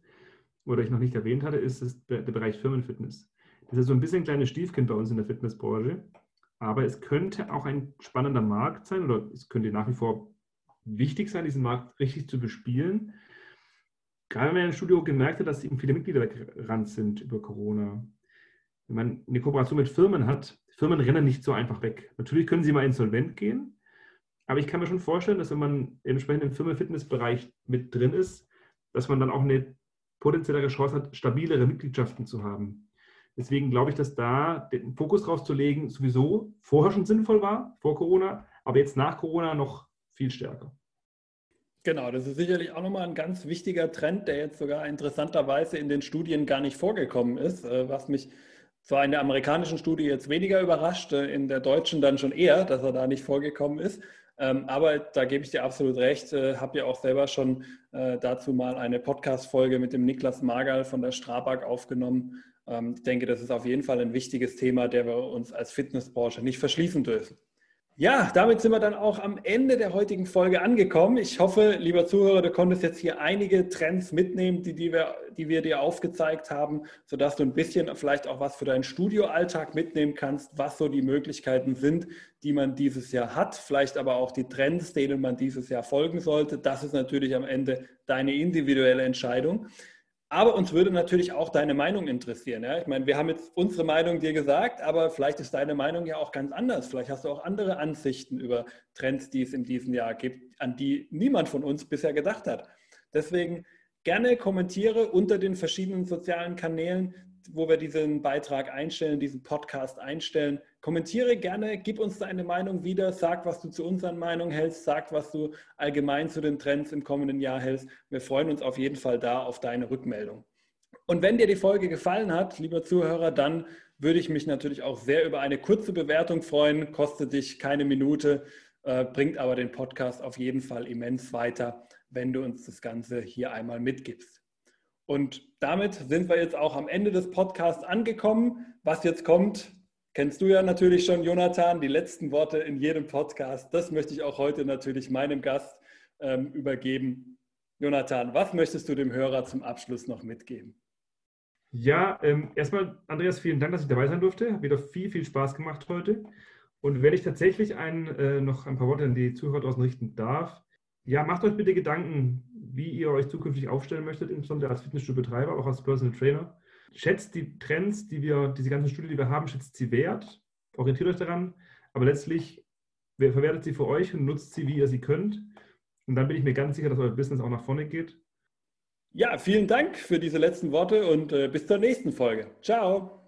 oder ich noch nicht erwähnt hatte, ist der Bereich Firmenfitness. Das ist so ein bisschen ein kleines Stiefkind bei uns in der Fitnessbranche. Aber es könnte auch ein spannender Markt sein oder es könnte nach wie vor wichtig sein, diesen Markt richtig zu bespielen. Gerade wenn man im Studio gemerkt hat, dass eben viele Mitglieder weggerannt sind über Corona. Wenn man eine Kooperation mit Firmen hat, Firmen rennen nicht so einfach weg. Natürlich können sie mal insolvent gehen, aber ich kann mir schon vorstellen, dass wenn man entsprechend im Firmen-Fitness-Bereich mit drin ist, dass man dann auch eine potenziellere Chance hat, stabilere Mitgliedschaften zu haben. Deswegen glaube ich, dass da den Fokus drauf zu legen sowieso vorher schon sinnvoll war, vor Corona, aber jetzt nach Corona noch viel stärker. Genau, das ist sicherlich auch nochmal ein ganz wichtiger Trend, der jetzt sogar interessanterweise in den Studien gar nicht vorgekommen ist, äh, was mich Zwar in der amerikanischen Studie jetzt weniger überrascht, äh, in der deutschen dann schon eher, dass er da nicht vorgekommen ist. Ähm, aber da gebe ich dir absolut recht. Äh, habe ja auch selber schon äh, dazu mal eine Podcast-Folge mit dem Niklas Magal von der Strabag aufgenommen. Ähm, ich denke, das ist auf jeden Fall ein wichtiges Thema, der wir uns als Fitnessbranche nicht verschließen dürfen. Ja, damit sind wir dann auch am Ende der heutigen Folge angekommen. Ich hoffe, lieber Zuhörer, du konntest jetzt hier einige Trends mitnehmen, die, die, wir, die wir dir aufgezeigt haben, sodass du ein bisschen vielleicht auch was für deinen Studioalltag mitnehmen kannst, was so die Möglichkeiten sind, die man dieses Jahr hat, vielleicht aber auch die Trends, denen man dieses Jahr folgen sollte. Das ist natürlich am Ende deine individuelle Entscheidung. Aber uns würde natürlich auch deine Meinung interessieren. Ja? Ich meine, wir haben jetzt unsere Meinung dir gesagt, aber vielleicht ist deine Meinung ja auch ganz anders. Vielleicht hast du auch andere Ansichten über Trends, die es in diesem Jahr gibt, an die niemand von uns bisher gedacht hat. Deswegen gerne kommentiere unter den verschiedenen sozialen Kanälen, wo wir diesen Beitrag einstellen, diesen Podcast einstellen. Kommentiere gerne, gib uns deine Meinung wieder, sag, was du zu unseren Meinungen hältst, sag, was du allgemein zu den Trends im kommenden Jahr hältst. Wir freuen uns auf jeden Fall da auf deine Rückmeldung. Und wenn dir die Folge gefallen hat, lieber Zuhörer, dann würde ich mich natürlich auch sehr über eine kurze Bewertung freuen. Kostet dich keine Minute, äh, bringt aber den Podcast auf jeden Fall immens weiter, wenn du uns das Ganze hier einmal mitgibst. Und damit sind wir jetzt auch am Ende des Podcasts angekommen. Was jetzt kommt, kennst du ja natürlich schon, Jonathan, die letzten Worte in jedem Podcast. Das möchte ich auch heute natürlich meinem Gast ähm, übergeben. Jonathan, was möchtest du dem Hörer zum Abschluss noch mitgeben? Ja, ähm, erstmal, Andreas, vielen Dank, dass ich dabei sein durfte. Hat wieder viel, viel Spaß gemacht heute. Und wenn ich tatsächlich ein, äh, noch ein paar Worte an die Zuhörer draußen richten darf, ja, macht euch bitte Gedanken, wie ihr euch zukünftig aufstellen möchtet, insbesondere als Fitnessstudio-Betreiber, auch als Personal Trainer. Schätzt die Trends, die wir, diese ganzen Studien, die wir haben, schätzt sie wert, orientiert euch daran, aber letztlich verwertet sie für euch und nutzt sie, wie ihr sie könnt. Und dann bin ich mir ganz sicher, dass euer Business auch nach vorne geht. Ja, vielen Dank für diese letzten Worte und äh, bis zur nächsten Folge. Ciao.